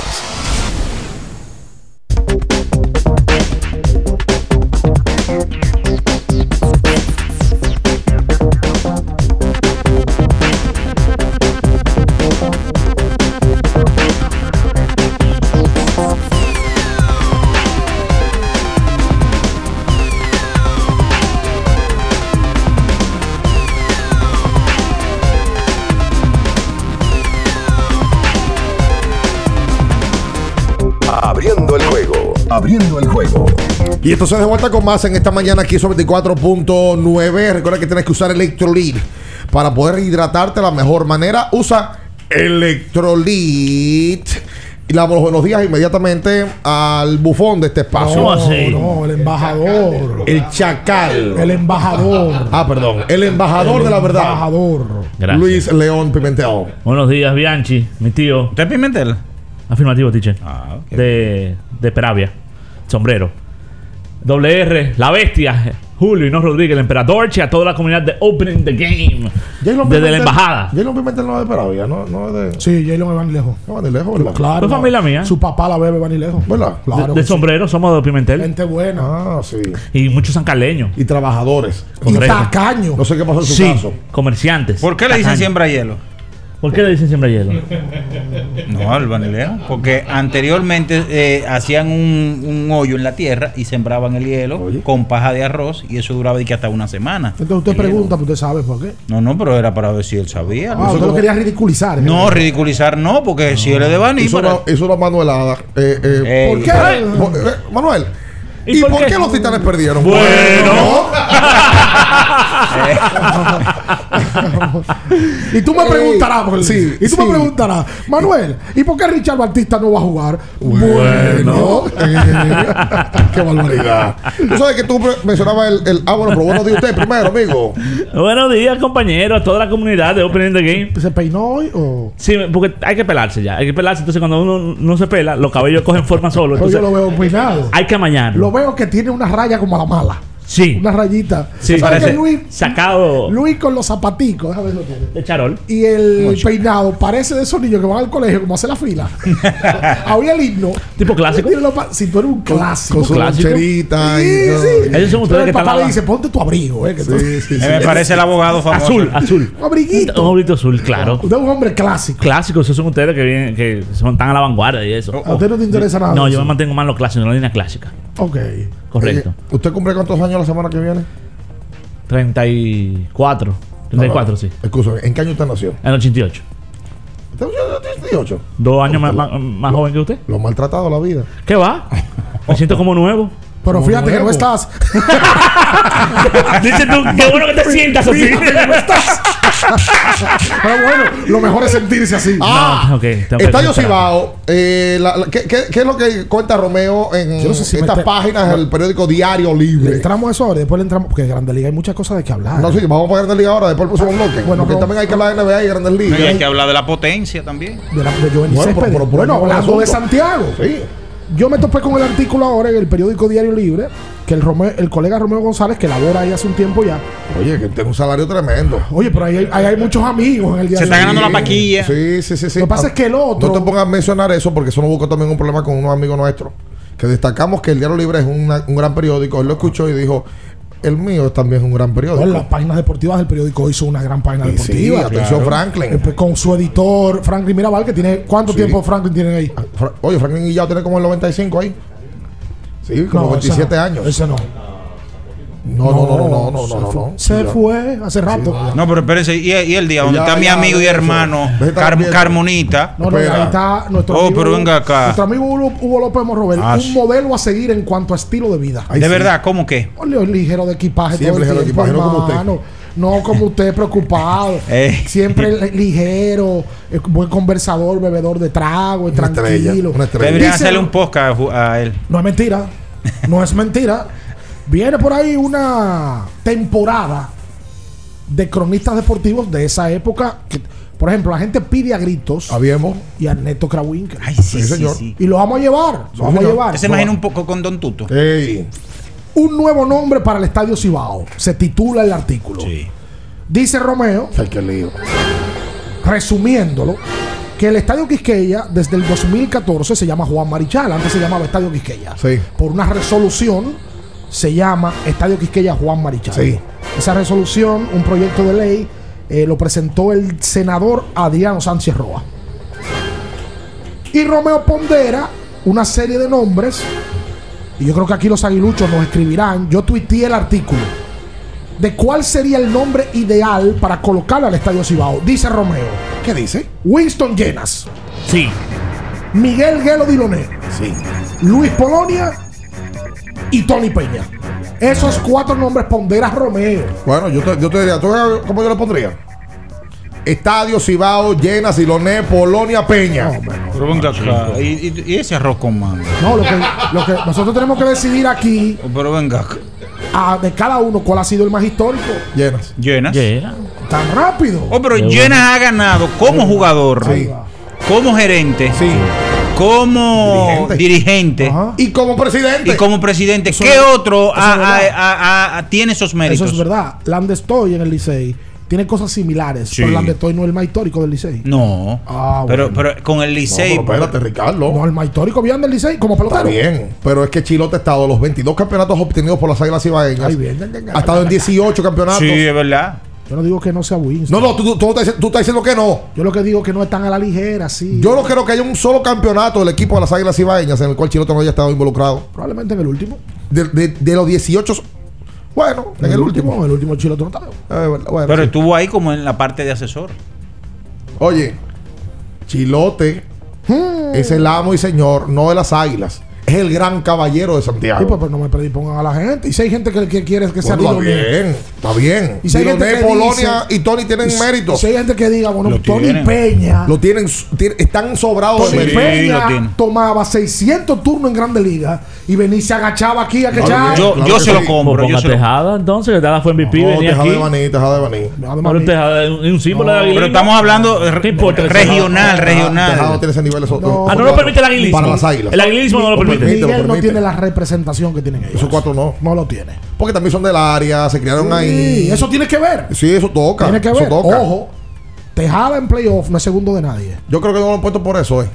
Abriendo el juego. Y entonces de vuelta con más en esta mañana aquí sobre 24.9. Recuerda que tienes que usar Electrolit para poder hidratarte de la mejor manera. Usa Electrolit. Y los buenos días inmediatamente al bufón de este espacio. No, no, el embajador. El chacal. El embajador. Ah, perdón. El embajador El de la verdad. embajador. Gracias. Luis León Pimentel. Buenos días, Bianchi, mi tío. ¿Usted es Pimentel? Afirmativo, teacher. Ah, ok. de, de Peravia. Sombrero. Doble R, la bestia. Julio y no Rodríguez, el emperador, y a toda la comunidad de Opening the Game. Desde la embajada. Jalen Pimentel no es de Peravia, no, no es de. Sí, Jalen es Vanilejo. No van de lejos, ¿verdad? Claro. Fue familia mía. Su papá la bebe Vanilejo. ¿Verdad? Claro. de sí. sombrero, somos de Pimentel. Gente buena. Ah, sí. Y muchos sancaleños. Y trabajadores. Y Correcto. tacaño. No sé qué pasó en su Sí, caso. comerciantes. ¿Por qué le dicen Tacaños. siembra hielo? ¿Por qué le dicen siembra hielo? No, al vanileo. Porque anteriormente eh, hacían un, un hoyo en la tierra y sembraban el hielo con paja de arroz y eso duraba de que hasta una semana. Entonces usted pregunta, pues usted sabe por qué. No, no, pero era para ver si él sabía. Ah, usted lo quería ridiculizar. No, ridiculizar no, porque si él es de Baní, Hizo para- una, hizo una manuelada. Eh, eh, Ey. ¿Por qué? Eh, Manuel. ¿Y ¿Y, por por, qué? qué? los titanes perdieron? Bueno. Y tú me preguntarás, porque- sí, y tú sí. me preguntarás, Manuel, ¿y por qué Richard Batista no va a jugar? Bueno, eh, qué barbaridad. Tú sabes que tú mencionabas el, el- Ah, bueno, pero buenos días usted primero, amigo. Buenos días, compañeros, a toda la comunidad de Opening the Game. ¿Se peinó hoy o...? Sí, porque hay que pelarse ya. Hay que pelarse. Entonces, cuando uno no se pela, los cabellos cogen forma solo. Entonces, yo lo veo peinado. hay que amañarlo. Lo veo que tiene una raya como a la mala. Sí. Una rayita. Sí, ¿Sabes parece Luis, sacado Luis con los zapaticos, déjame ver lo tiene. de charol. Y el peinado parece de esos niños que van al colegio como a hacer la fila. Había el himno. Tipo clásico. Si tú eres un clásico. Con su clásico. Sí, y todo. sí. Ellos son ustedes el que papá le dice, ponte tu abrigo, eh, que Sí, sí, sí. Me parece el abogado famoso. Azul, azul. Un abriguito. Un abriguito azul, claro. Usted es un hombre clásico. Clásicos, esos son ustedes que vienen, que son tan a la vanguardia y eso. A usted no te interesa nada. No, yo me mantengo más en lo clásico, en la línea clásica. Ok. Correcto. Eh, ¿Usted cumple cuántos años la semana que viene? 34. 34, sí. Escúchame, ¿en qué año usted nació? En el 88. ¿Usted nació en 18? Dos años más, más, más joven que usted. Lo maltratado la vida. ¿Qué va? Me siento como nuevo. Pero Como fíjate que no estás. Dice tú, qué bueno que te sientas así. Fíjate que no estás. Pero bueno, lo mejor es sentirse así. Ah, No, que Estadio. Cibao, eh, la- la- ¿qué, qué, qué es lo que cuenta Romeo en Yo no sé si estas páginas del periódico Diario Libre? entramos a eso ahora y después le entramos. Porque en Grande Liga hay muchas cosas de que hablar. No, sí, vamos a Grandes Ligas ahora, después el próximo bloque. Bueno, porque no. también hay que hablar de NBA y Grandes Y hay Ligas. que hablar de la potencia también. De, la, de Bueno, pero- pero- pero Bueno, no hablando de. Santiago. Sí. Yo me topé con el artículo ahora en el periódico Diario Libre. Que el, Romeo- el colega Romeo González, que labora ahí hace un tiempo ya. Oye, que tiene un salario tremendo. Oye, pero ahí hay, ahí hay muchos amigos en el Se Diario está ganando la paquilla. Sí, sí, sí. sí. Lo que pasa es que el otro- No te pongas a mencionar eso porque eso nos buscó también un problema con unos amigos nuestros. Que destacamos que el Diario Libre es una- un gran periódico. Él lo escuchó y dijo: El mío también es un gran periódico. Bueno, las páginas deportivas del periódico hizo una gran página Y sí, deportiva. atención, Franklin. Pues, Con su editor, Franklin Mirabal, que tiene. ¿Cuánto Sí. tiempo Franklin tiene ahí? Fra- Oye, Franklin Guillao tiene como el 95 ahí. Sí, como No, ese 27 no. años. Ese no. No, no, no, no, no, no, se no, no, fue- no. Se Ya. fue hace rato. No, pero espérense, y, y el día donde Ya, está mi ya, amigo y hermano Car-. Carmonita. No, no, ahí está nuestro Oh, amigo. pero venga acá. Nuestro amigo Hugo, Hugo López Morrobel. Ah, un modelo a seguir en cuanto a estilo de vida. Ay, de sí. verdad, ¿cómo que? Ole, ligero de equipaje Siempre todo el ligero de tiempo, equipaje, no como usted. hermano. No como usted preocupado. Eh. Siempre li- ligero, eh, buen conversador, bebedor de trago, Una estrella, tranquilo. una estrella. Deberían hacerle un podcast a él. No es mentira. No es mentira. Viene por ahí una temporada de cronistas deportivos de esa época. que, por ejemplo, la gente pide a gritos. Habíamos. Y a Neto Krawinkel. Ay, sí, Sí, señor. sí. Y lo vamos a llevar. Lo vamos a llevar. Se imagina un poco con Don Tuto. Ey. Un nuevo nombre para el Estadio Cibao. Se titula el artículo. Sí. Dice Romeo, Ay, qué lío. resumiéndolo, que el Estadio Quisqueya desde el 2014 se llama Juan Marichal. Antes se llamaba Estadio Quisqueya. Sí. Por una resolución se llama Estadio Quisqueya Juan Marichal. Sí. Esa resolución, un proyecto de ley, eh, lo presentó el senador Adriano Sánchez Roa. Y Romeo pondera una serie de nombres. Y yo creo que aquí los aguiluchos nos escribirán. Yo tuiteé el artículo de cuál sería el nombre ideal para colocar al Estadio Cibao. Dice Romeo. ¿Qué dice? Winston Llenas. Sí. Miguel Guelo Diloné. Sí. Luis Polonia y Tony Peña. Esos cuatro nombres pondera Romeo. Bueno, yo te, yo te diría, ¿tú cómo yo le pondría? Estadio Cibao, Llena, Siloné, Polonia, Peña. Pero venga acá. ¿Y, y- y ese arroz con mango? No, lo que, lo que nosotros tenemos que decidir aquí Pero venga acá. Ah, de cada uno cuál ha sido el más histórico. Llenas. Llenas. Llega. Tan rápido. Oh, pero Llenas ha ganado como jugador, Sí. como gerente, Sí. como Dirigente. Y como presidente. y como presidente. Eso ¿Qué es- otro tiene esos méritos? Eso es verdad. Landestoy en el Licey tiene cosas similares. Sí. Pero Landestoy no es el más histórico del Licey. No. Ah, pero, bueno. pero con el No, Licey. pero espérate, Ricardo. No, el más histórico bien del Licey como Está pelotero. bien, pero es que Chilote ha estado los 22 campeonatos obtenidos por las Águilas Ibaeñas. Ay, bien, bien, bien, Ha estado en 18 campeonatos. sí, es verdad. Yo no digo que no sea Winston. No, no, tú, tú- tú estás, diciendo- tú estás diciendo que no. Yo lo que digo que no están a la ligera, sí. Yo no creo que haya un solo campeonato del equipo de las Águilas Ibaeñas en el cual Chilote no haya estado involucrado. Probablemente en el último. De, de- de los 18, bueno, en, el, último. El último Chilote no estaba. Eh, bueno, bueno, Pero sí. estuvo ahí como en la parte de asesor. Oye, Chilote es el amo y señor, no de las Águilas. Es el gran caballero de Sí, pues, Santiago. pues no me predispongan a la gente. Y si hay gente que, que quiere que sea Bueno, está bien, está bien. Y si hay gente que Polonia dice- y Tony tienen Y y Si hay gente que diga, bueno, Lo Tony tienen. Peña. Lo tienen, están sobrados Tony de Sí, méritos. lo Peña tomaba 600 turnos en Grande Liga y venía y se agachaba aquí a que Claro. Yo, claro yo que se lo compro. Yo se lo- Tejada, entonces, que Tejada fue MVP, No, venía deja aquí. de venir, deja de. Además, Pero Tejada es un- es un símbolo de aguilismo. Pero estamos hablando eh, ¿Qué importa? regional, Tejada no regional. tiene ese nivel. Ah, no lo permite el aguilismo. Para las águilas. El aguilismo no lo Lo permite. lo Miguel no tiene la representación que tienen ellos. Esos cuatro no. No lo tiene. Porque también son del área, se criaron ahí. Sí, eso tiene que ver. Sí, eso toca. Tiene que eso ver. toca. Ojo, Tejada en playoff no es segundo de nadie. Yo creo que no lo han puesto por eso, eh.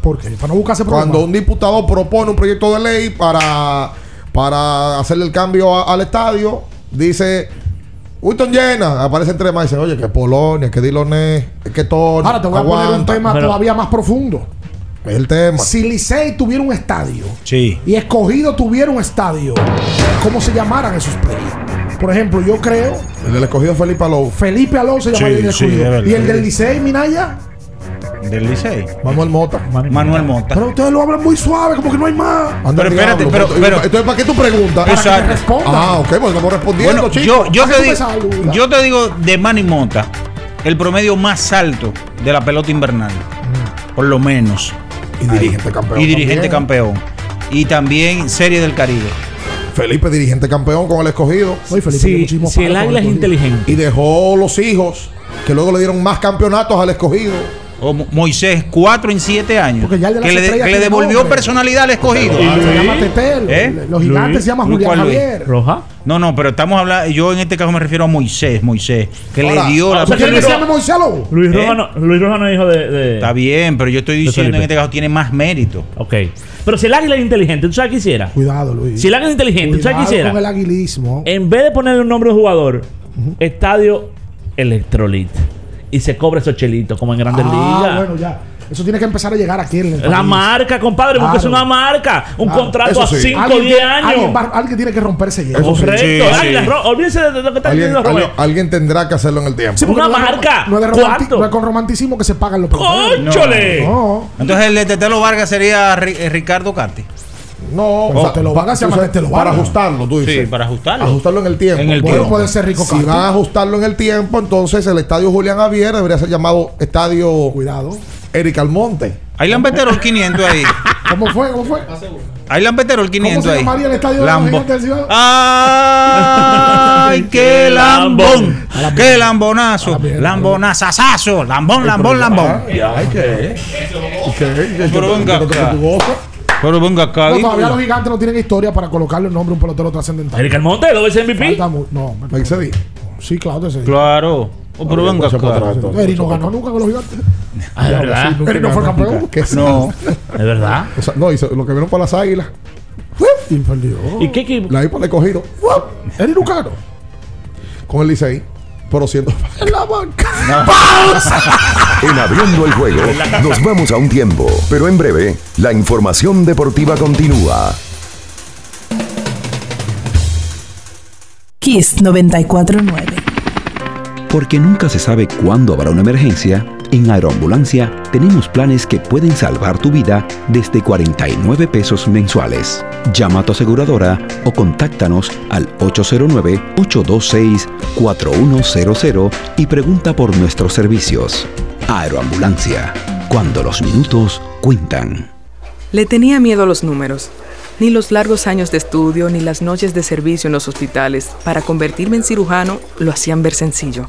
¿Por qué? Para no buscarse problemas. Cuando un diputado propone un proyecto de ley para, para hacerle el cambio a- al estadio, dice. Winston llena, aparece entre más y dicen, oye, que Polonia, que Diloné, que Tony. Ahora te voy a poner un aguanta". tema Pero- todavía más profundo. Es el tema. Si Licey tuviera un estadio Sí. y Escogido tuviera un estadio, ¿cómo se llamaran esos players? Por ejemplo, yo creo El del escogido Felipe Alou. Felipe Alonso se llamaría Sí, el sí, escogido. es verdad. y el del Licey, Minaya. Del Licey. Manuel Mota. Manuel Mota. Pero ustedes lo hablan muy suave, como que no hay más. Anda Pero espérate, diablo, pero- pero- entonces, ¿para qué tú preguntas? Exacto. Ah, ok, pues estamos respondiendo, Bueno, chicos. yo, yo, ¿A qué te digo, yo te digo de Manny Mota, el promedio más alto de la pelota invernal. Por lo menos. Y dirigente campeón. Y dirigente también. campeón. Y también Serie del Caribe. Felipe, dirigente campeón con el escogido. Oye, Felipe, Si, muchísimo si el águila es escogido. inteligente. Y dejó los hijos, que luego le dieron más campeonatos al escogido. O Mo- Moisés, cuatro en siete años. Porque ya el de las que le, de- que le devolvió nombre. personalidad al escogido. Ah, se Luis? llama Tetel. ¿Eh? Los gigantes Luis? se llama Luis, Julián ¿cuál Luis? Javier. Roja. No, no, pero estamos hablando, yo en este caso me refiero a Moisés, Moisés, que le dio la o sea, ¿Quién que que se Luis- llama Moisés Lobo? Luis ¿Eh? Roja, no, Luis Roja no es hijo de. de- Está bien, pero yo estoy diciendo en este caso tiene más mérito. Ok. Pero si el águila es inteligente, ¿tú sabes qué hiciera? Cuidado, Luis. Si el águila es inteligente, ¿tú sabes qué Cuidado hiciera? con el aguilismo. En vez de ponerle un nombre de jugador, estadio Electrolit. Y se cobra esos chelitos, como en Grandes ah, Ligas. bueno, ya. Eso tiene que empezar a llegar aquí en el La país. marca, compadre, porque es Claro. una marca. Un Claro. contrato Eso a sí. 5 o Alguien 10 tiene- Alguien, años. va- alguien tiene que romperse sí. Correcto. Sí, sí. Olvídense de lo que está Alguien, diciendo alguien, Romeo. alguien tendrá que hacerlo en el tiempo. Sí, Una no marca. No es, de romanti- ¿Cuánto? no es con romanticismo que se pagan los. ¡Cónchole! No. Entonces el de Tetelo Vargas sería eh, Ricardo Cati. No, O sea, te lo van a hacer te lo para van ajustarlo, tú dices. Sí, para ajustarlo. Ajustarlo en el tiempo. En el Bueno, tiempo. puede ser rico Si van a ajustarlo en el tiempo, entonces el estadio Julián Javier debería ser llamado Estadio Cuidado. Eric Almonte. Hay lampeterol 500 ahí. ¿Cómo fue? ¿Cómo fue? Hay lampeterol ¿Cómo 500 se ahí. llamaría el estadio de Lambo. del Cibao? ¡Ay, qué lambón! ¡Qué lambonazo! ¡Lambonazazazo! ¡Lambón, lambón, lambón! Ay, ¿qué? ¿Qué? Pero venga acá. Pero venga acá. Todavía los gigantes no tienen historia para colocarle el nombre a un pelotero trascendental. Eric Almonte, dos veces MVP. Falta mu- No, me- Ahí se di. sí, claro, ese. Claro. Oh, pero venga acá. Eric no ganó nunca con los gigantes. Ah, ¿de verdad? Sí, nunca Eric no fue ganó, campeón. nunca. ¿Qué No. ¿De verdad? O sea, no, se- lo que vieron para las águilas. Y perdió. ¿Y qué equipo? La IPA le cogido. Eric nunca ganó. Con el Licey. Pero siendo. En la banca. En abriendo el juego, nos vamos a un tiempo, pero en breve, la información deportiva continúa. Kiss 949. Porque nunca se sabe cuándo habrá una emergencia, en Aeroambulancia tenemos planes que pueden salvar tu vida desde 49 pesos mensuales. Llama a tu aseguradora o contáctanos al 809-826-4100 y pregunta por nuestros servicios. Aeroambulancia, cuando los minutos cuentan. Le tenía miedo a los números. Ni los largos años de estudio ni las noches de servicio en los hospitales para convertirme en cirujano lo hacían ver sencillo.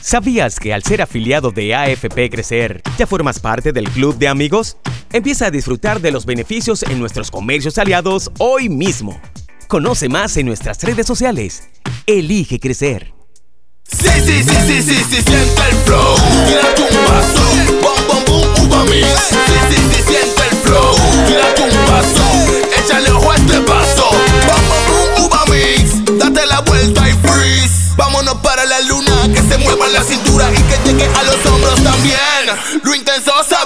¿Sabías que al ser afiliado de AFP Crecer, ya formas parte del club de amigos? Empieza a disfrutar de los beneficios en nuestros comercios aliados hoy mismo. Conoce más en nuestras redes sociales. Elige crecer. Sí, sí, sí, sí, sí, sí, siente el flow. Tírate un paso. Bom, bom, boom, uva mix. Sí, sí, sí, siente el flow. Tírate un paso. Échale ojo a este paso. Bom, bom, boom, uva mix. Date la vuelta y freeze. Vámonos para la luna. Que se mueva la cintura y que llegue a los hombros también. Lo intenso sabe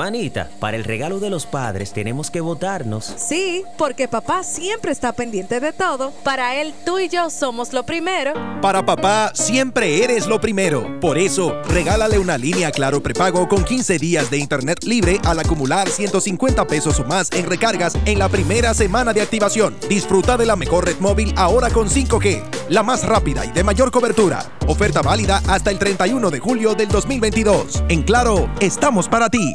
Manita, para el regalo de los padres tenemos que votarnos. Sí, porque papá siempre está pendiente de todo. Para él, tú y yo somos lo primero. Para papá, siempre eres lo primero. Por eso, regálale una línea Claro prepago con 15 días de internet libre al acumular 150 pesos o más en recargas en la primera semana de activación. Disfruta de la mejor red móvil ahora con 5G, la más rápida y de mayor cobertura. Oferta válida hasta el 31 de julio del 2022. En Claro, estamos para ti.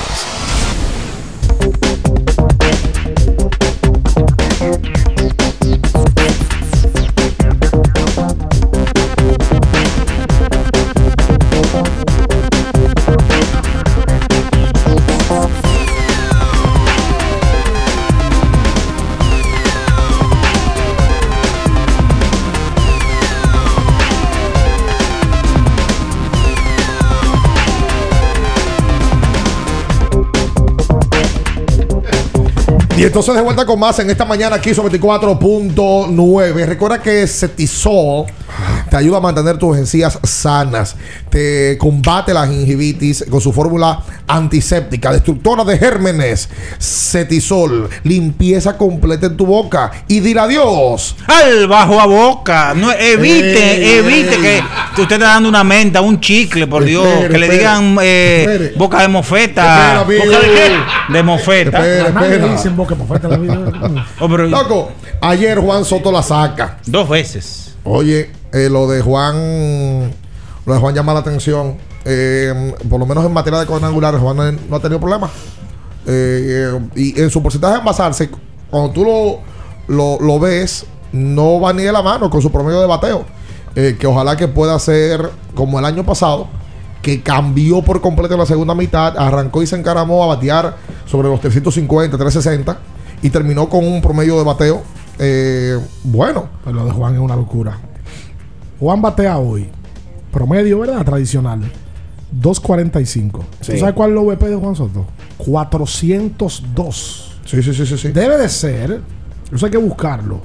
Y entonces de vuelta con más en esta mañana aquí sobre 24.9. Recuerda que Cetisol te ayuda a mantener tus encías sanas. Te combate la gingivitis con su fórmula antiséptica, destructora de gérmenes. Cetisol, limpieza completa en tu boca. Y dile adiós. Al bajo a boca. No, evite, Ey, evite ey. que usted está dando una menta, un chicle, por Dios. Espere, que le espere. digan eh, Espere. boca de mofeta. Espere, ¿Boca de qué? De mofeta. Dicen boca mofeta en la vida. Oh, pero- Loco, ayer Juan Soto la saca. Dos veces. Oye, eh, lo de Juan. Lo de Juan llama la atención. Eh, por lo menos en materia de cuadrangulares, Juan no, ha tenido problemas. Eh, y en su porcentaje de envasarse, cuando tú lo, lo, lo ves, no va ni de la mano con su promedio de bateo. Que ojalá que pueda ser como el año pasado, que cambió por completo la segunda mitad, arrancó y se encaramó a batear sobre los 350, 360 y terminó con un promedio de bateo eh, bueno. Pero lo de Juan es una locura. Juan batea hoy. Promedio, ¿verdad? Tradicional. 2.45. Sí. ¿Tú sabes cuál es el OVP de Juan Soto? 402. Sí, sí, sí, sí, sí. Debe de ser, eso hay que buscarlo.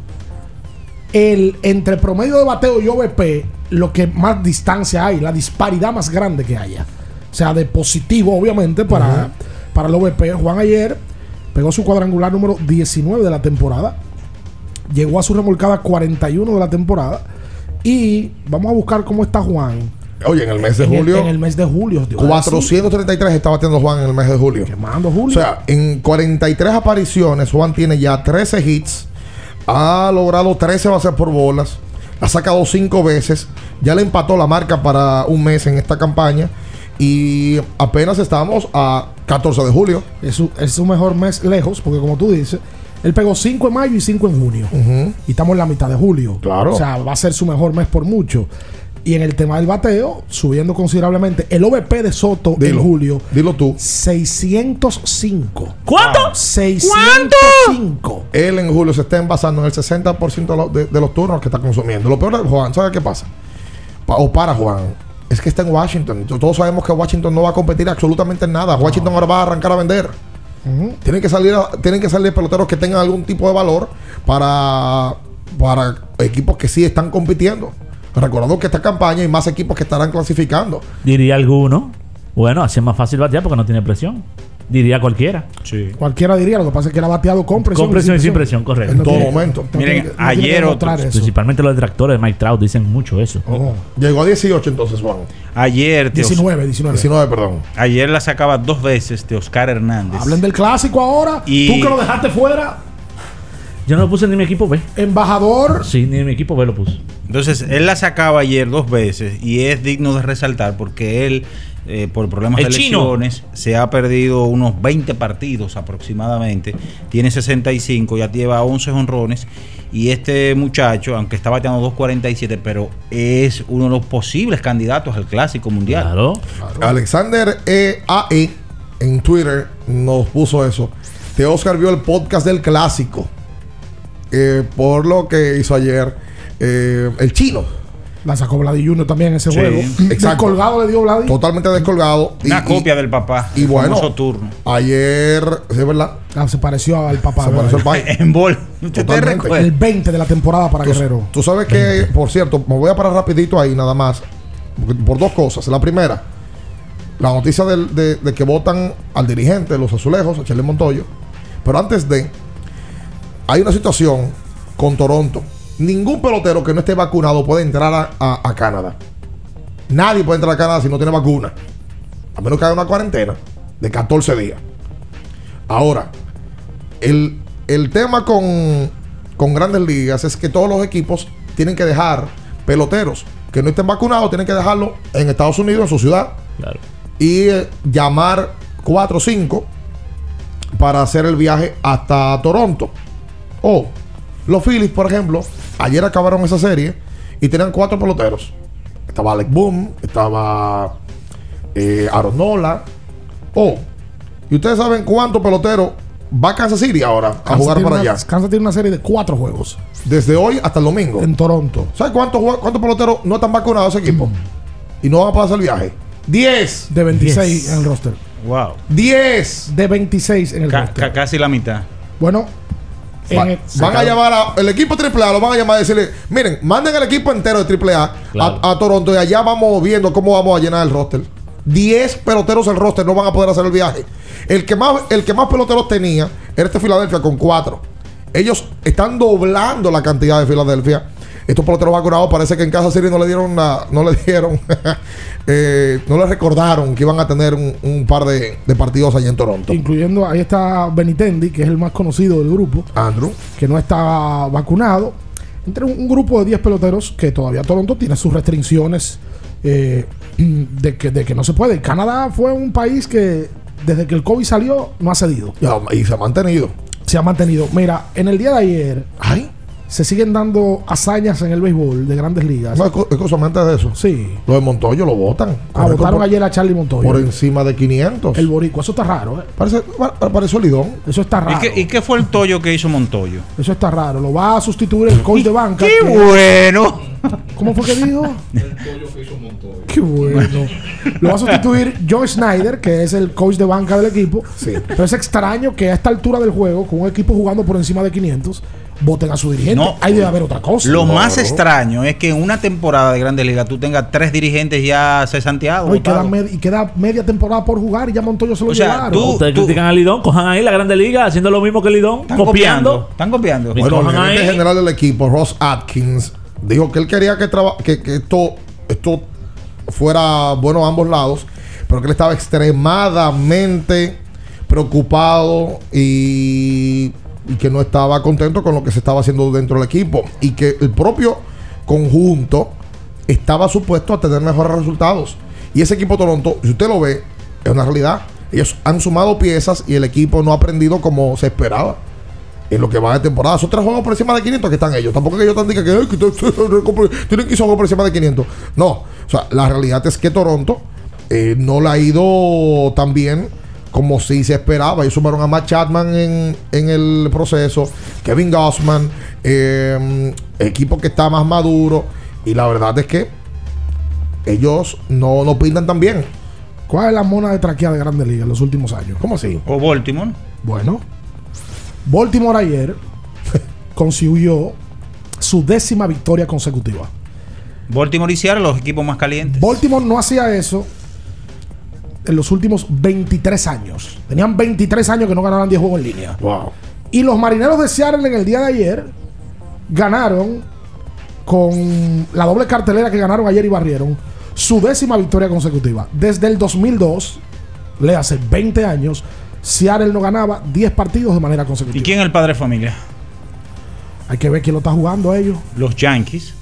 El entre promedio de bateo y OVP, lo que más distancia hay, la disparidad más grande que haya. O sea, de positivo, obviamente, para, para el OVP. Juan ayer pegó su cuadrangular número 19 de la temporada. Llegó a su remolcada 41 de la temporada. Y vamos a buscar cómo está Juan. Oye, en el mes de En el- julio. en el mes de julio. Dios, 433 está batiendo Juan en el mes de julio. Quemando O Julio. sea, en 43 apariciones, Juan tiene ya 13 hits. Ha logrado 13 bases por bolas. Ha sacado 5 veces. Ya le empató la marca para un mes en esta campaña. Y apenas estamos a 14 de julio. Es su, es su mejor mes lejos, porque como tú dices, él pegó 5 en mayo y 5 en junio. Y estamos en la mitad de julio. Claro. O sea, va a ser su mejor mes por mucho. Y en el tema del bateo, subiendo considerablemente. El OVP de Soto Dilo. en julio, Dilo tú. 605. ¿Cuánto? 605. Él en julio se está envasando en el 60% de, de- los turnos que está consumiendo. Lo peor de Juan, ¿sabes qué pasa? Pa- o para Juan, es que está en Washington. Todos sabemos que Washington no va a competir absolutamente en nada. Washington ahora va a arrancar a vender. Tienen que salir tienen que salir peloteros que tengan algún tipo de valor para, para equipos que sí están compitiendo. Recordando que esta campaña hay más equipos que estarán clasificando. Diría alguno. Bueno, así es más fácil batear porque no tiene presión. Diría cualquiera. Sí. Cualquiera diría, lo que pasa es que él ha bateado con presión. Con presión y sin presión, correcto. En todo momento. Miren, ayer demostrar otros, eso. Principalmente los detractores de Mike Trout dicen mucho eso. Oh, Llegó a 18 entonces, Juan. Ayer, te- 19, 19. 19, perdón. ayer la sacaba dos veces de Oscar Hernández. Hablen del clásico ahora. Y- Tú que lo dejaste fuera. Yo no lo puse ni en mi equipo B. Embajador. Sí, ni en mi equipo B lo puse. Entonces, él la sacaba ayer dos veces y es digno de resaltar porque él, eh, por problemas El de chino. lesiones, se ha perdido unos 20 partidos aproximadamente. Tiene 65, ya lleva 11 honrones. Y este muchacho, aunque está bateando 2.47, pero es uno de los posibles candidatos al Clásico Mundial. Claro. Alexander EAE en Twitter nos puso eso. Que Oscar vio el podcast del clásico. eh, por lo que hizo ayer eh, el chino. La sacó Vladi Junior también en ese Sí, juego. exacto. Descolgado le dio Vladi. Totalmente descolgado. Una Y- copia y- del papá. Y el bueno, turno. ayer, sí, verdad. Ah, se pareció al papá. Se pareció al pai. En bol. El 20 de la temporada para Tú, Guerrero. tú sabes que, por cierto, me voy a parar rapidito ahí nada más. Por dos cosas. La primera, la noticia de, de que votan al dirigente de los azulejos, a Charlie Montoyo. Pero antes de, hay una situación con Toronto. Ningún pelotero que no esté vacunado puede entrar a, a- a Canadá. Nadie puede entrar a Canadá si no tiene vacuna. A menos que haga una cuarentena de 14 días. Ahora, el, el tema con, con grandes ligas es que todos los equipos tienen que dejar peloteros que no estén vacunados, tienen que dejarlo en Estados Unidos, en su ciudad. Y eh, llamar 4 o 5 para hacer el viaje hasta Toronto. O los Phillies, por ejemplo, ayer acabaron esa serie y tenían cuatro peloteros. Estaba Alec Boom, estaba eh, Aaron Nola. Oh, y ustedes saben cuántos peloteros va a Kansas City ahora a Kansas jugar para una- allá. Kansas tiene una serie de cuatro juegos. Desde hoy hasta el domingo. En Toronto. ¿Sabes cuántos, cuántos peloteros no están vacunados ese equipo? Y no van a poder hacer el viaje. 10. De 26 Diez. en el roster. Wow. 10. De 26 en el Ca- roster. ca- casi la mitad. Bueno, Va- el- van a llamar a- el equipo AAA, lo van a llamar y decirle, miren, manden el equipo entero de AAA Claro. a, a Toronto y allá vamos viendo cómo vamos a llenar el roster. 10 peloteros del roster no van a poder hacer el viaje. El que más, el que más peloteros tenía era este Filadelfia con 4. Ellos están doblando la cantidad de Filadelfia. Estos peloteros vacunados parece que en Casa City no le dieron la- no le dieron, eh, no le recordaron que iban a tener un, un par de, de partidos allá en Toronto. incluyendo ahí está Benitendi, que es el más conocido del grupo. Andrew. Que no está vacunado. Entre un, un grupo de 10 peloteros que todavía Toronto tiene sus restricciones eh, de, que, de que no se puede. Canadá fue un país que desde que el COVID salió no ha cedido. y se ha mantenido. Se ha mantenido. Mira, en el día de ayer Ay. Se siguen dando hazañas en el béisbol de grandes ligas. No, es co- es cosa antes de eso. Sí. Lo de Montoyo lo votan. Ah, votaron por- ayer a Charlie Montoya. Por encima de 500. El boricua. Eso está raro, ¿eh? Parece, pa- pareció Lidón. Eso está ¿Y raro. qué, y qué fue el tollo que hizo Montoyo? Eso está raro. Lo va a sustituir el coach de banca. ¡Qué que- bueno! ¿Cómo fue que dijo? Qué bueno. Lo va a sustituir Joe Snyder, que es el coach de banca del equipo. Pero es extraño que a esta altura del juego, con un equipo jugando por encima de 500, voten a su dirigente. No. Hay de haber otra cosa. Lo más extraño es que en una temporada de Grandes Ligas tú tengas tres dirigentes ya cesanteados. No, y, queda votados. med- y queda media temporada por jugar y ya Montoyo se lo O sea, llevaron. tú- Ustedes critican a Lidón, cojan ahí la Grande Liga haciendo lo mismo que Lidón, Están copiando. copiando. Están copiando. Bueno, el cojan ahí. general del equipo, Ross Atkins, dijo que él quería que, traba- que, que esto, esto fuera bueno a ambos lados, pero que él estaba extremadamente preocupado y, y que no estaba contento con lo que se estaba haciendo dentro del equipo y que el propio conjunto estaba supuesto a tener mejores resultados. Y ese equipo Toronto, si usted lo ve, es una realidad. Ellos han sumado piezas y el equipo no ha aprendido como se esperaba en lo que va de temporada. Son tres juegos por encima de 500 que están ellos. Tampoco que ellos están diciendo que, "Ay, que te- tienen que ir juegos por encima de 500. No. O sea, la realidad es que Toronto eh, no le ha ido tan bien como si se esperaba. Ellos sumaron a Matt Chapman en, en el proceso. Kevin Gossman. eh, equipo que está más maduro. Y la verdad es que ellos no, no pintan tan bien. ¿Cuál es la mona de traquea de Grandes Ligas en los últimos años? ¿Cómo así? O Baltimore. Bueno, Baltimore ayer consiguió su décima victoria consecutiva. Baltimore y Seattle, los equipos más calientes. Baltimore no hacía eso en los últimos 23 años. Tenían 23 años que no ganaban 10 juegos en línea. Wow. Y los marineros de Seattle en el día de ayer ganaron con la doble cartelera que ganaron ayer y barrieron su décima victoria consecutiva. Desde el 2002, le hace 20 años, Seattle no ganaba 10 partidos de manera ¿Y consecutiva. quién es el padre de familia? Hay que ver quién lo está jugando a ellos. Los Yankees.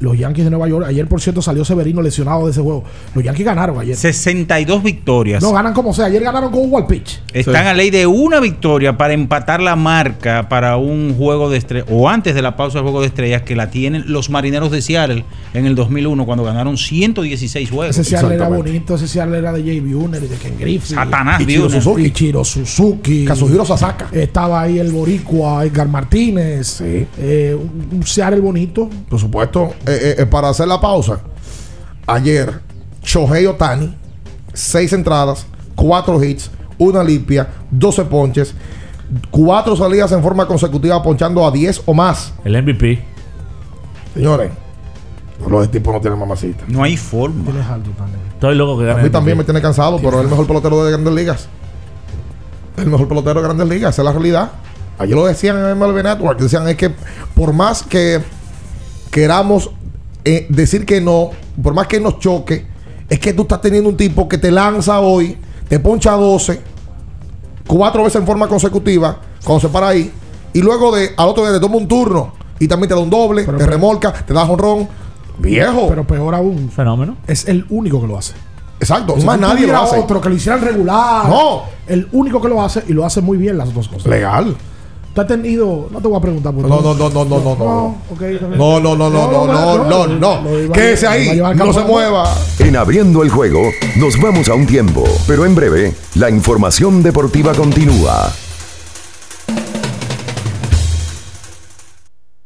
Los Yankees de Nueva York. Ayer, por cierto, salió Severino lesionado de ese juego. Los Yankees ganaron ayer. 62 victorias. No, ganan como sea. Ayer ganaron con un wall pitch. Están a ley de una victoria para empatar la marca para un juego de estrellas, o antes de la pausa del juego de estrellas, que la tienen los marineros de Seattle en el 2001, cuando ganaron 116 juegos. Ese Seattle era bonito. Ese Seattle era de Jay Buhner y de Ken Griffey. Satanás Ichiro Buhner. Suzuki. Ichiro Suzuki. Kazuhiro Sasaka. Estaba ahí el boricua Edgar Martínez. Eh, un un Seattle bonito. Por supuesto, eh, eh, eh, para hacer la pausa, ayer Shohei Otani, seis entradas, cuatro hits, una limpia, 12 ponches, cuatro salidas en forma consecutiva ponchando a 10 o más. El MVP. Señores, Los tipos no tienen mamacita. No hay forma. Tienes alto también. Estoy loco que A mí también me tiene cansado, pero es el mejor pelotero de grandes ligas. El mejor pelotero de grandes ligas, esa es la realidad. Ayer lo decían en MLB Network, decían es que por más que queramos eh, decir que no, por más que nos choque, es que tú estás teniendo un tipo que te lanza hoy, te poncha 12, cuatro veces en forma consecutiva, cuando se para ahí, y luego de al otro día te toma un turno y también te da un doble, te remolca, te da honrón. Viejo. Pero peor aún. Fenómeno. Es el único que lo hace. Exacto, Si más nadie lo hace. otro que lo hicieran regular. No. El único que lo hace y lo hace muy bien las dos cosas. Legal. Tú has tenido. No te voy a preguntar por No, no, no, no, no, no, no. ok, está bien. No, no, no, no, no, no, no, no. Quédese ahí, no se mueva. En abriendo el juego, nos vamos a un tiempo, pero en breve, la información deportiva continúa.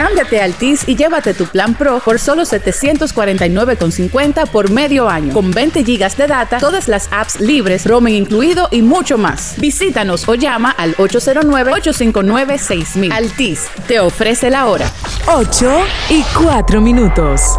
Cámbiate a Altis y llévate tu plan Pro por solo 749,50 por medio año, con 20 gigas de data, todas las apps libres, roaming incluido y mucho más. Visítanos o llama al 809-859-6000. Altis te ofrece la hora. 8 y 4 minutos.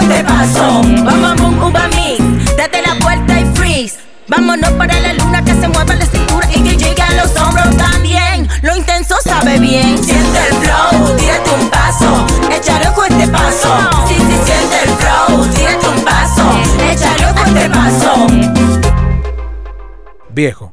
un bom, bom, bom, uva mix. Date la vuelta y freeze. Vámonos para la luna que se mueva la cintura y que llegue a los hombros también. Lo intenso sabe bien. Siente el flow, tírate un paso, échale un fuerte paso. Sí, sí, siente el flow, tírate un paso, échale un fuerte paso. Viejo,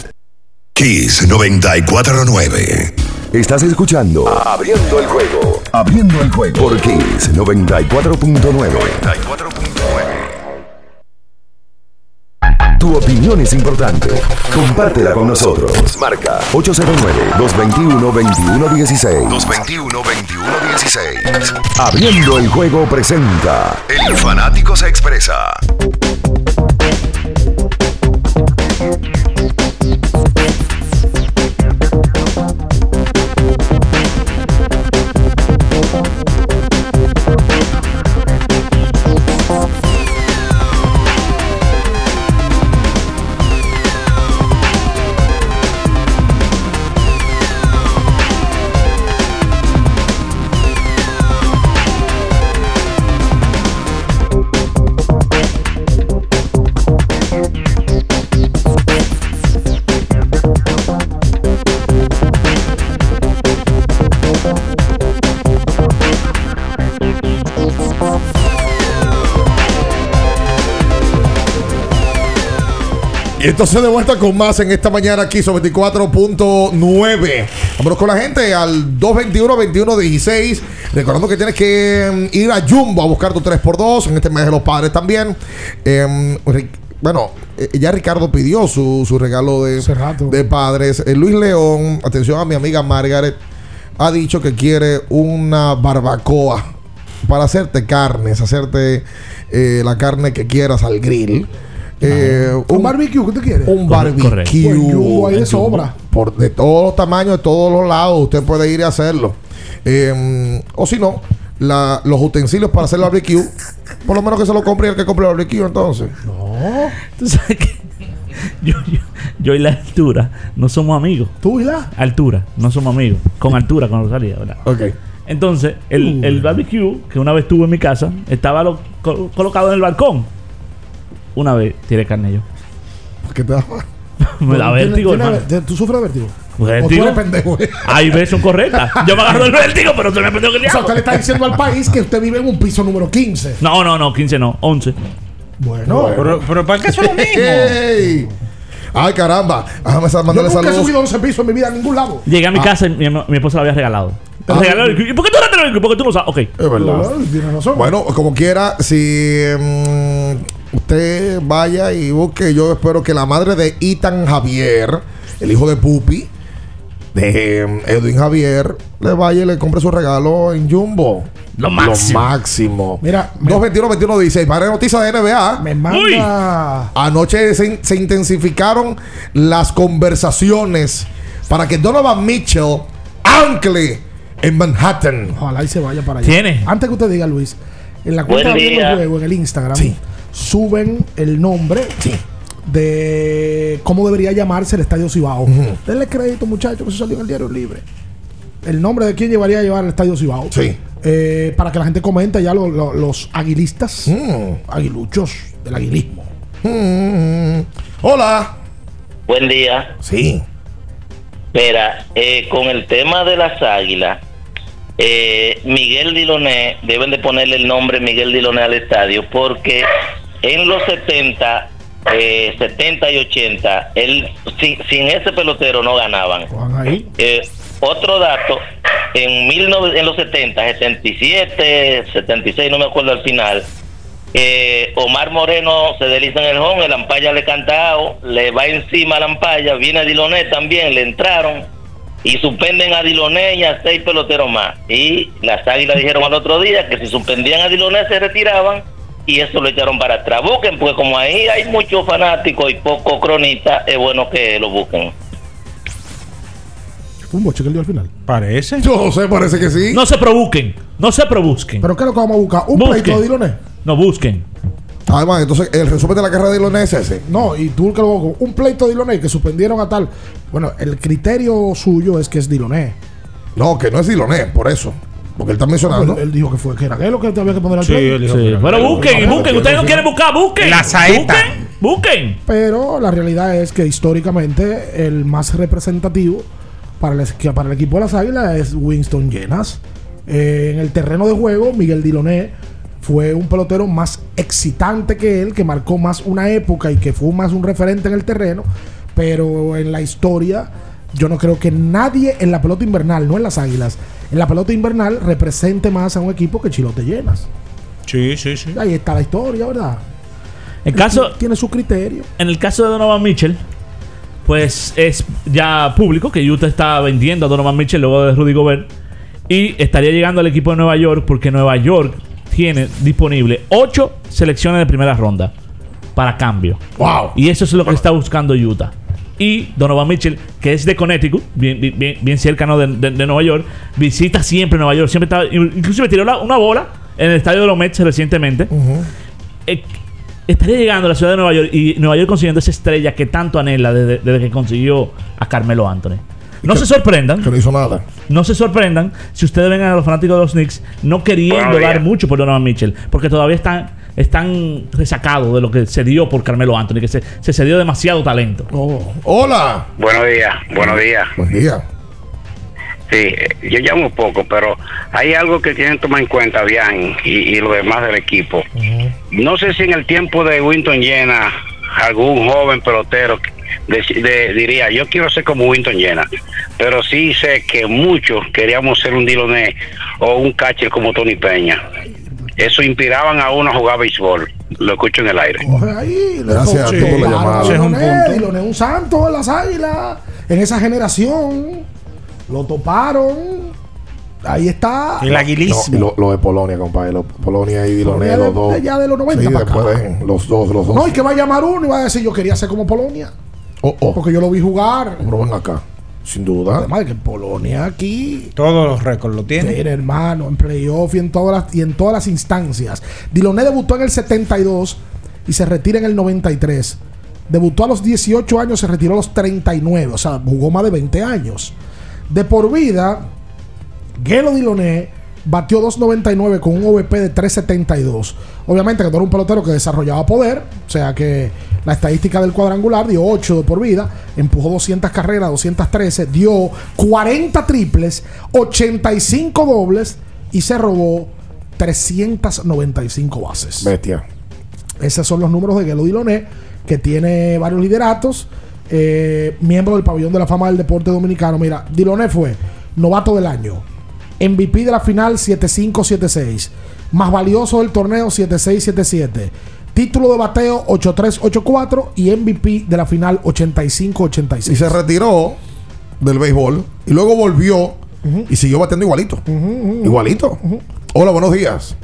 Kiss 949. Estás escuchando Abriendo el juego. Abriendo el juego por Kiss 94.9. Tu opinión es importante. Compártela con nosotros. Marca 809-221-2116. 221-2116. Abriendo el juego presenta. El fanático se expresa. Y entonces de vuelta con más en esta mañana aquí sobre 24.9. Vámonos con la gente al 221-2116. Recordando que tienes que mm, ir a Jumbo a buscar tu 3x2 en este mes de los padres también. Em, Ric- bueno, eh, ya Ricardo pidió su, su regalo de, de padres. Eh, Luis León, atención a mi amiga Margaret, ha dicho que quiere una barbacoa para hacerte carnes, hacerte eh, la carne que quieras al grill. Eh, ¿Un barbecue que usted quiere? un Correcto. barbecue. Pues ahí de sobra. Por de todos los tamaños, de todos los lados, usted puede ir a hacerlo. Eh, o si no, la- los utensilios para hacer el barbecue, por lo menos que se lo compre el que compre el barbecue entonces. No. Tú sabes que yo, yo, yo y la altura no somos amigos. ¿Tú y la? Altura, no somos amigos. Con altura, con Rosalía, ¿verdad? Ok. Entonces, el, el barbecue que una vez tuve en mi casa estaba lo- co- colocado en el balcón. Una vez tiré carne yo. ¿Qué te da? Me da ¿Tiene- vértigo, hermano. ¿Tú sufres de vértigo? ¿Vértigo? ¿O tú eres pendejo? Hay veces son correctas. Yo me agarro el vértigo, pero se me pendejo que O sea, usted le está diciendo al país que usted vive en un piso número 15. No, no, no, 15 no, 11. Bueno, Pero, pero ¿para qué es lo mismo? Ey. Ay, caramba. Déjame Yo mandarle nunca he saludos. subido 11 pisos en mi vida en ningún lado. Llegué a mi Ah. casa y mi, mi esposa lo había regalado. Ah. Regaló el- ¿Y por qué tú no te lo dices? Porque tú no sabes. Ok. Es verdad. Tiene razón. Bueno, como quiera, si mm, usted vaya y busque, yo espero que la madre de Ethan Javier, el hijo de Pupi, de mm, Edwin Javier, le vaya y le compre su regalo en Jumbo. Lo máximo. Lo máximo. Mira, 221-21-16. Para noticias de NBA. Me manda. Anoche se, se intensificaron las conversaciones para que Donovan Mitchell ancle en Manhattan. Ojalá y se vaya para allá. ¿Tiene? Antes que usted diga, Luis, en la cuenta de juego en el Instagram Sí. Suben el nombre de cómo debería llamarse el Estadio Cibao. Denle crédito, muchachos, que eso salió en el diario Libre. El nombre de quién llevaría a llevar el Estadio Cibao. Sí. Eh, para que la gente comente ya lo- lo- los aguilistas, Mm. aguiluchos del aguilismo. Mm. Hola. Buen día. Sí. Mira, eh, con el tema de las águilas, eh, Miguel Diloné, deben de ponerle el nombre Miguel Diloné al estadio, porque en los 70, eh, 70 y 80, él, sin, sin ese pelotero no ganaban. Eh, otro dato, en, 19 en los 70, 77, 76, no me acuerdo al final, eh, Omar Moreno se desliza en el home, el Ampaya le canta out, le va encima al Ampaya, viene Diloné también, le entraron y suspenden a Diloné y a seis peloteros más. Y las águilas dijeron al otro día que si suspendían a Diloné se retiraban y eso lo echaron para atrás. Busquen, porque como ahí hay muchos fanáticos y pocos cronistas, es bueno que lo busquen. Un boche que él dio al final. Parece. Yo no sé, parece que sí. No se probusquen. No se probusquen. ¿Pero qué es lo que vamos a buscar? ¿Un Busquen. pleito de Diloné? No busquen. Además, entonces el resumen de la carrera de Diloné es ese. No, y tú que lo. Un pleito de Diloné que suspendieron a tal. Bueno, el criterio suyo es que es Diloné. No, que no es Diloné, por eso. Porque él está mencionando. Él, él dijo que fue que era lo que te había que poner al Sí, pleito. él dijo Sí, que pero busquen, busquen. Ustedes no quieren buscar, busquen. La saeta. Busquen, busquen. Pero la realidad es que históricamente el más representativo para el, que para el equipo de las Águilas es Winston Llenas. Eh, en el terreno de juego, Miguel Diloné fue un pelotero más excitante que él, que marcó más una época y que fue más un referente en el terreno. Pero en la historia, yo no creo que nadie en la pelota invernal, no en las Águilas, en la pelota invernal represente más a un equipo que Chilote Llenas. Sí, sí, sí. Ahí está la historia, ¿verdad? En caso, tiene su criterio. En el caso de Donovan Mitchell, pues es ya público que Utah está vendiendo a Donovan Mitchell luego de Rudy Gobert. Y estaría llegando al equipo de Nueva York porque Nueva York tiene disponible 8 selecciones de primera ronda para cambio. Wow. Y eso es lo que está buscando Utah. Y Donovan Mitchell, que es de Connecticut, bien, bien- bien, cercano de, de- de Nueva York, visita siempre Nueva York. Siempre está, inclusive tiró la- una bola en el estadio de los Mets recientemente. Eh, estaría llegando a la ciudad de Nueva York y Nueva York consiguiendo esa estrella que tanto anhela desde, desde que consiguió a Carmelo Anthony. No se sorprendan. Que no hizo nada. No se sorprendan si ustedes ven a los fanáticos de los Knicks no queriendo dar mucho por Donovan Mitchell, porque todavía están, están resacados de lo que se dio por Carmelo Anthony, que se, se, se dio demasiado talento. Hola. Buenos días, buenos días. Buen día. Sí, yo llamo poco, pero hay algo que tienen que tomar en cuenta, bien, y, y lo demás del equipo. No sé si en el tiempo de Winton Llena, algún joven pelotero de- de- diría, yo quiero ser como Winton Llena, pero sí sé que muchos queríamos ser un Diloné o un catcher como Tony Peña. Eso inspiraban a uno a jugar béisbol. Lo escucho en el aire. Ahí, Gracias a ti por la llamada. Ese es un Diloné, punto. Diloné, un santo en las águilas. En esa generación. Lo toparon. Ahí está. No, y lo, lo de Polonia, compadre. Lo- Polonia y Diloné, los de- dos. ya de los 90 Sí, para después acá. de- los dos, los dos. No, y que va a llamar uno y va a decir yo quería ser como Polonia. Porque yo lo vi jugar. Pero ven acá. Sin duda. Además de que Polonia aquí. Todos los récords lo tiene. Tiene, hermano, en playoff y en todas las, y en todas las instancias. Diloné debutó en el 72 y se retira en el 93. Debutó a los 18 años, se retiró a los 39. O sea, jugó más de 20 años. De por vida, Gelo Diloné batió 2.99 con un OVP de 3.72. Obviamente que no era un pelotero que desarrollaba poder, o sea que la estadística del cuadrangular dio 8 de por vida, empujó 200 carreras, 213, dio 40 triples, 85 dobles y se robó 395 bases. Bestia. Esos son los números de Gelo Diloné, que tiene varios lideratos. eh, miembro del pabellón de la fama del deporte dominicano. Mira, Diloné fue novato del año, MVP de la final 7-5-7-6, más valioso del torneo 7-6-7-7, título de bateo 8-3-8-4 y MVP de la final 85-86. Y se retiró del béisbol y luego volvió y siguió batiendo igualito. Igualito. Hola, buenos días.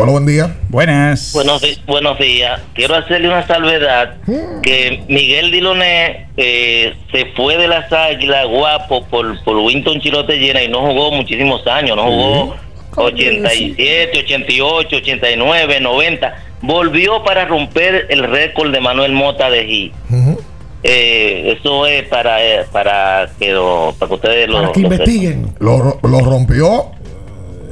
Hola, buen día. Buenas. Buenos, buenos días. Quiero hacerle una salvedad que Miguel Diloné eh, se fue de las Águilas guapo por, por Winton Chilote llena y no jugó muchísimos años, no jugó 87, 88, 89, 90. Volvió para romper el récord de Manuel Mota de G. Eh, eso es para eh, para que lo- para que ustedes lo Para que lo investiguen. Lo, lo rompió.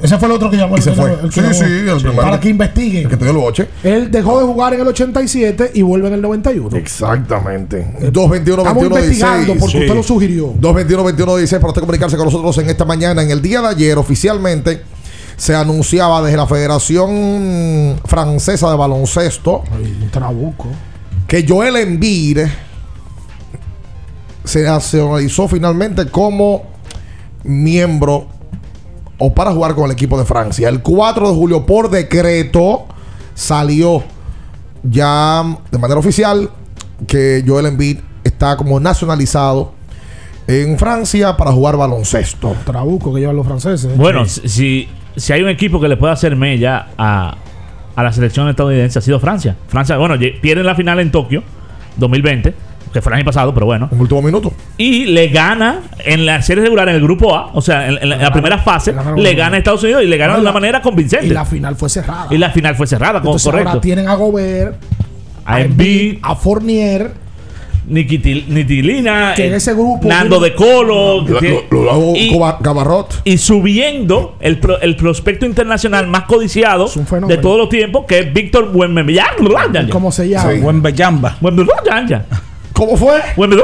Ese fue el otro que llamó. Y se el que fue. llamó- el que Sí, llamó. sí, el primero. Para que investiguen. El que te dio el boche. Él dejó de jugar en el 87 y vuelve en el 91. Exactamente. 221 Estamos 21 investigando 16. porque usted lo sugirió. 221 21 16 para usted comunicarse con nosotros en esta mañana. En el día de ayer, oficialmente, se anunciaba desde la Federación Francesa de Baloncesto Un trabuco. que Joel Embiid se nacionalizó finalmente como miembro o para jugar con el equipo de Francia. El 4 de julio, por decreto, salió ya de manera oficial que Joel Embiid está como nacionalizado en Francia para jugar baloncesto. Trabuco que llevan los franceses. Bueno, si- si, si hay un equipo que le puede hacer mella a, a la selección estadounidense, ha sido Francia. Francia, bueno, pierden la final en Tokio 2020, que fue el año pasado, pero bueno. En último minuto. Y le gana en la serie regular, en el grupo A, o sea, en, en la, en la primera fase, le gana a Estados Unidos y le gana de una manera convincente. Y la final fue cerrada. Y la final fue cerrada, Entonces correcto. ahora tienen a Gobert, A Embiid, a Fournier, Nitilina, Que en eh, ese grupo Nando tiene- de Colo. Lo- que- lo- lo hago y- subiendo el, pro- el prospecto internacional más codiciado de todos los tiempos, que es Víctor Wembanyama. ¿cómo se llama? Buen Bellamba. Wembanyama. ¿Cómo fue? Bueno,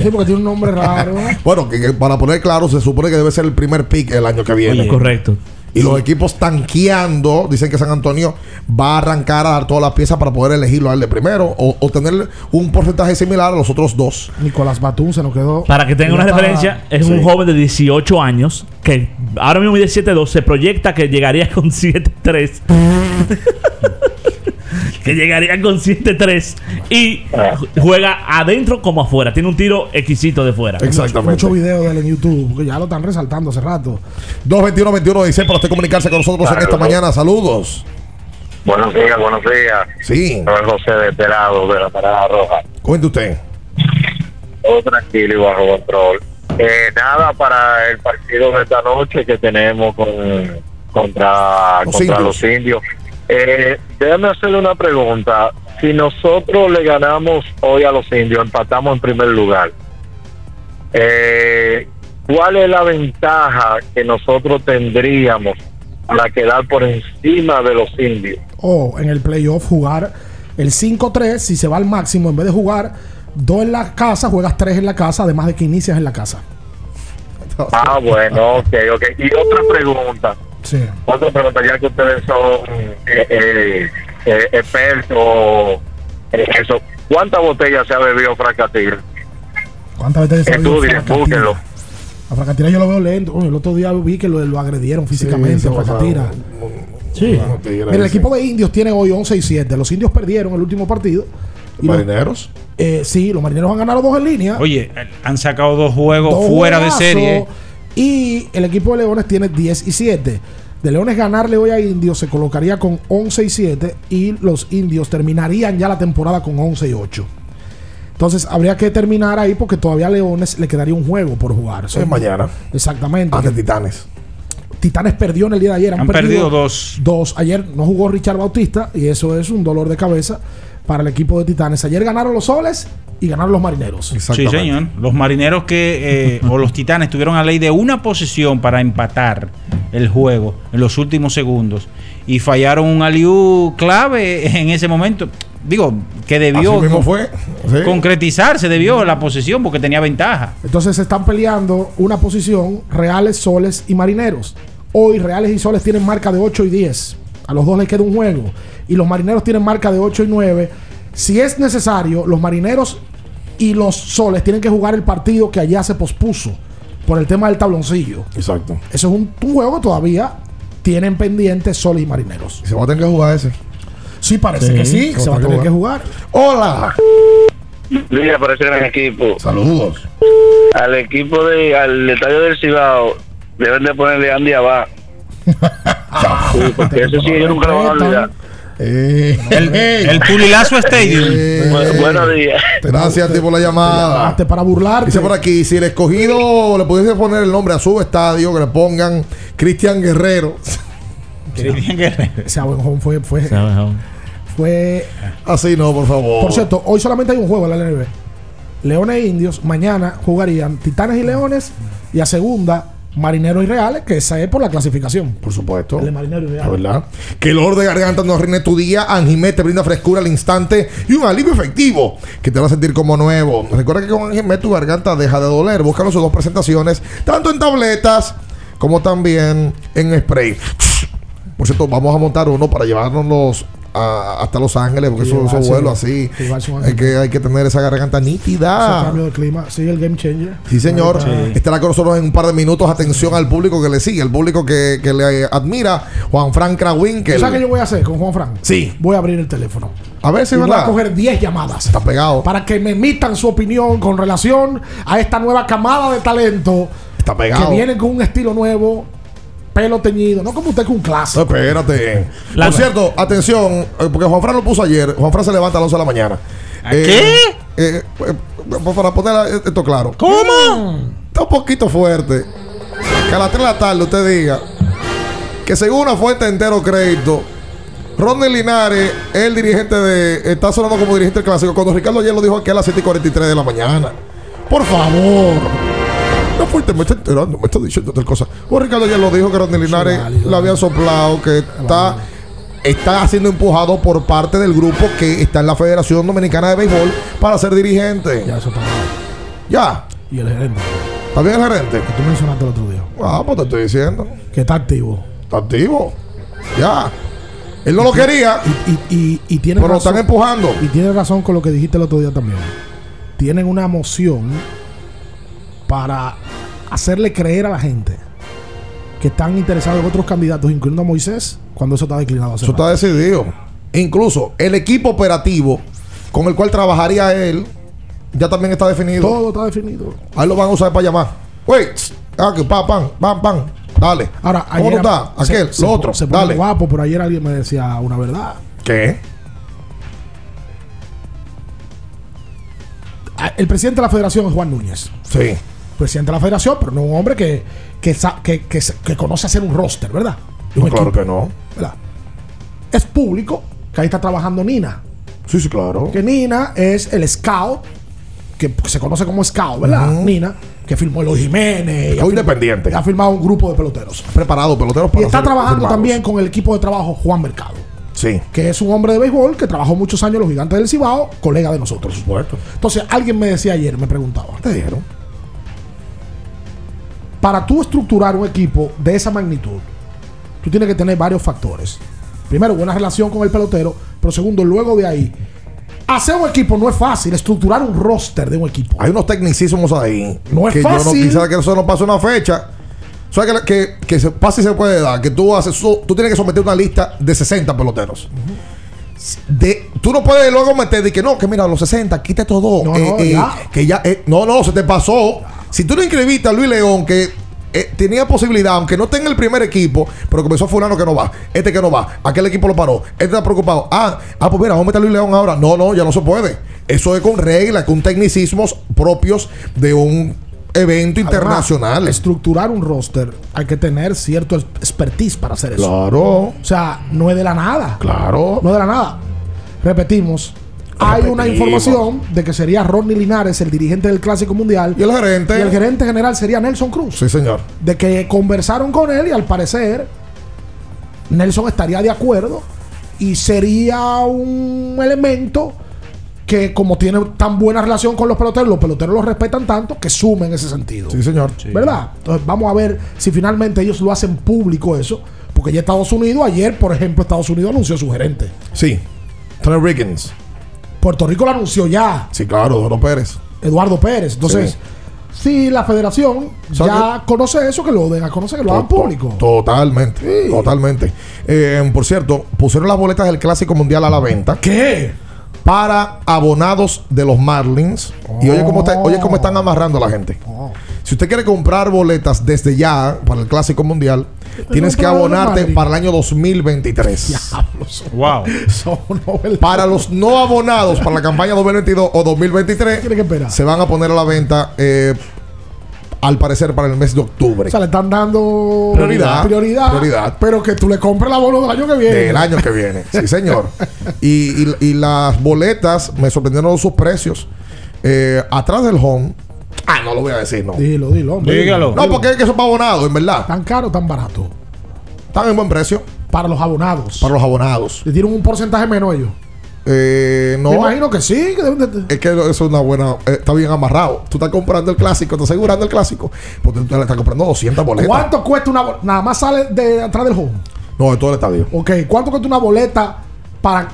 Sí, porque tiene un nombre raro. Bueno, que, que para poner claro, se supone que debe ser el primer pick el año que viene. Oye. Correcto. Y los equipos tanqueando, dicen que San Antonio va a arrancar a dar todas las piezas para poder elegirlo a él de primero o, o tener un porcentaje similar a los otros dos. Nicolás Batum se nos quedó. Para que tengan una referencia, es un joven de 18 años que ahora mismo mide 7'2, se proyecta que llegaría con 7'3. que llegaría con 7'3 y juega adentro como afuera. Tiene un tiro exquisito de fuera. Mucho video de él en YouTube, porque ya lo están resaltando hace rato. 221-21-16 para usted comunicarse con nosotros en esta mañana. Saludos. Buenos días, buenos días. Sí. Soy José de este lado, de la Parada Roja. Cuente usted. Todo tranquilo y bajo control. Eh, nada para el partido de esta noche que tenemos con contra, Los contra indios. los indios. Eh, déjame hacerle una pregunta. Si nosotros le ganamos hoy a los indios, empatamos en primer lugar. Eh, ¿Cuál es la ventaja que nosotros tendríamos para quedar por encima de los indios? O en el playoff jugar el 5-3, si se va al máximo, en vez de jugar dos en la casa, juegas tres en la casa, además de que inicias en la casa. Ah, bueno, ok, ok. Y otra pregunta. Sí. Ya que ustedes son eh, eh, eh, expertos en eso. ¿Cuántas botellas se ha bebido Fracatil? ¿Cuántas veces se ha Estudien, Fracatira? búsquenlo. A Fracatira yo lo veo lento. El otro día vi que lo, lo agredieron físicamente Sí, a Fracatira. Sí. Mira, el equipo de indios tiene hoy 11 y 7. Los indios perdieron el último partido. Y los- ¿Marineros? eh, sí, los marineros han ganado dos en línea. Oye, han sacado dos juegos Dos fuera de serie. Y el equipo de Leones tiene 10 y 7. De Leones ganarle hoy a Indios se colocaría con 11 y 7 y los Indios terminarían ya la temporada con 11 y 8. Entonces habría que terminar ahí porque todavía a Leones le quedaría un juego por jugar. Es mañana. Exactamente. Ante Titanes. Titanes perdió en el día de ayer. Han perdido dos. Dos. Ayer no jugó Richard Bautista y eso es un dolor de cabeza para el equipo de Titanes. Ayer ganaron los soles y ganaron los marineros. Sí, señor. Los marineros que, eh, o los titanes, tuvieron a ley de una posición para empatar el juego en los últimos segundos y fallaron un aliú clave en ese momento. Digo, que debió Así mismo fue. Sí. concretizarse, debió la posición porque tenía ventaja. Entonces se están peleando una posición Reales, Soles y Marineros. Hoy Reales y Soles tienen marca de 8 y 10. A los dos les queda un juego. Y los Marineros tienen marca de 8 y 9. Si es necesario, los Marineros y los Soles tienen que jugar el partido que allá se pospuso por el tema del tabloncillo. Exacto. Eso es un, un juego que todavía tienen pendientes Soles y Marineros. ¿Se va a tener que jugar ese? Sí, parece que sí, se va a tener que jugar. Hola. Día para ese gran equipo. Saludos. Al equipo de, al estadio del Cibao, deben de ponerle Andy abajo. Sí, porque eso sí ellos nunca lo van a olvidar. Eh, El, el Pulilazo Stadium. Bu- buenos días. Gracias a ti por la llamada. Para burlarte. Dice por aquí, si el escogido le pudiese poner el nombre a su estadio, que le pongan Cristian Guerrero. Cristian Guerrero. Ese abejón fue, fue, fue Así no, por favor. Por cierto, hoy solamente hay un juego en la LNB. Leones e Indios. Mañana jugarían Titanes y Leones. Y a segunda, Marineros y Reales, que esa es por la clasificación. Por supuesto. El de Marineros y La Reales. verdad. Que el olor de garganta no arruine tu día. Anjimé te brinda frescura al instante y un alivio efectivo que te va a sentir como nuevo. Recuerda que con Anjimé tu garganta deja de doler. Búscalo sus dos presentaciones, tanto en tabletas como también en spray. Por cierto, vamos a montar uno para llevárnoslos a- hasta Los Ángeles, porque Y eso, eso llevarse- vuelo así. Hay que, hay que tener esa garganta Ese nítida. cambio de clima. Sí, el game changer. Sí, señor. Sí. Estará con nosotros en un par de minutos. Atención al público que le sigue, el público que, que le admira. Juan Frank Krawin. Que ¿Sabes qué yo voy a hacer con Juan Fran? Sí. Voy a abrir el teléfono. A ver si Y voy a coger 10 llamadas. Está pegado. Para que me emitan su opinión con relación a esta nueva camada de talento. Está pegado. Que viene con un estilo nuevo. Pelo teñido. No como usted con un clásico. espérate. La- Por cierto, atención, eh, porque Juan Fran lo puso ayer. Juan Fran se levanta a las 11 de la mañana. ¿A qué? eh, eh, para poner esto claro. ¿Cómo? Está un poquito fuerte. Que a las 3 de la tarde usted diga que según una fuente de entero crédito, Ronnie Linares es el dirigente de. Está sonando como dirigente del clásico. Cuando Ricardo ayer lo dijo aquí a las 7 y 43 de la mañana. Por favor. No fuerte, me está enterando, me está diciendo tal cosa. Pues Ricardo ayer lo dijo que Ronnie Linares le había soplado, que está está siendo empujado por parte del grupo que está en la Federación Dominicana de Béisbol para ser dirigente. Ya, eso está mal. Ya. Y el gerente. ¿Está bien el gerente? Que tú mencionaste el otro día. Ah, pues te estoy diciendo. Que está activo. Está activo. Ya. Él no lo quería. Y, y, y tiene Pero lo están empujando. Y tiene razón con lo que dijiste el otro día también. Tienen una moción para hacerle creer a la gente que están interesados en otros candidatos, incluyendo a Moisés, cuando eso está declinado. Eso está decidido. Incluso el equipo operativo con el cual trabajaría él ya también está definido. Todo está definido. Ahí lo van a usar para llamar. Wait, aquí, pam, pam, pam, pam. Dale. Ahora, ¿Cómo estás? se- Aquel, se- lo otro. Se pone Dale. guapo, pero ayer alguien me decía una verdad. ¿Qué? Ah, El presidente de la federación es Juan Núñez. Sí. Presidente de la federación, pero no un hombre que, que, que, que que conoce hacer un roster, ¿verdad? De un No, claro equipo, que no. ¿verdad? Es público que ahí está trabajando Nina. Sí, sí, claro. Que Nina es el scout, que se conoce como scout, ¿verdad? Nina, que firmó Eloy Jiménez. y firmado- independiente. Ha firmado un grupo de peloteros. Preparado, peloteros Y para está ser trabajando firmados. también con el equipo de trabajo Juan Mercado. Sí. Que es un hombre de béisbol que trabajó muchos años en los gigantes del Cibao, colega de nosotros. Por supuesto. Entonces, alguien me decía ayer, me preguntaba. Te dijeron. Para tú estructurar un equipo de esa magnitud, tú tienes que tener varios factores. Primero, buena relación con el pelotero, pero segundo, luego de ahí, hacer un equipo no es fácil, estructurar un roster de un equipo. Hay unos tecnicismos ahí. No es que yo no fácil. quisiera que eso no pase una fecha. O sea, que, que, que se pase y se puede dar. Que tú haces, tú tienes que someter una lista de 60 peloteros. De, tú no puedes luego meter de que no, que mira, los 60, quita todo. No, eh, no, eh, ya. que ya, eh, no, no, se te pasó. Si tú no inscribiste a Luis León, que eh, tenía posibilidad, aunque no esté en el primer equipo, pero comenzó fulano que no va, este que no va, aquel equipo lo paró, este está preocupado. Ah, ah, pues mira, vamos a meter a Luis León ahora. No, no, ya no se puede. Eso es con reglas, con tecnicismos propios de un evento Además, internacional. estructurar un roster, hay que tener cierto expertise para hacer eso. Claro. O sea, no es de la nada. Claro. No es de la nada. Repetimos. Hay una información de que sería Rodney Linares, el dirigente del Clásico Mundial. Y el gerente. Y el gerente general sería Nelson Cruz. Sí, señor. De que conversaron con él y al parecer Nelson estaría de acuerdo y sería un elemento que como tiene tan buena relación con los peloteros, los peloteros los respetan tanto que sume en ese sentido. Sí, señor. ¿Verdad? Entonces vamos a ver si finalmente ellos lo hacen público eso. Porque ya Estados Unidos, ayer, por ejemplo, Estados Unidos anunció su gerente. Sí. Tony Riggins. Puerto Rico lo anunció ya, Sí, claro, Eduardo Pérez. Eduardo Pérez. Entonces, si la federación O sea, ya conoce eso, que lo den a conocer, que lo hagan público. Totalmente. Totalmente. Eh, por cierto, pusieron las boletas del Clásico Mundial a la venta. ¿Qué? Para abonados de los Marlins. Y oye cómo, está- oye cómo están amarrando a la gente. Si usted quiere comprar boletas desde ya para el Clásico Mundial, tienes que abonarte para el año 2023. Wow. Son novelas. Para los no abonados para la campaña 2022 o 2023, Tiene que esperar. se van a poner a la venta, eh, al parecer, para el mes de octubre. O sea, le están dando Prioridad. prioridad, Prioridad. pero que tú le compres la bono del año que viene. Del año que viene. Sí, señor. y, y- y las boletas me sorprendieron sus precios. Eh, atrás del home. Ah, no lo voy a decir, no. Dilo, dilo. hombre. Dígalo. No, porque es que son para abonados, en verdad. ¿Tan caro o tan barato? Están en buen precio Para los abonados. para los abonados. ¿Le dieron un porcentaje menos ellos? Eh, no. Me imagino que sí. que deben de- Es que eso es una buena. eh, está bien amarrado. Tú estás comprando el clásico, estás asegurando el clásico. Porque tú le estás comprando 200 boletas. ¿Cuánto cuesta una boleta? Nada más sale de atrás del home. No, de todo el estadio. Ok, ¿cuánto cuesta una boleta para.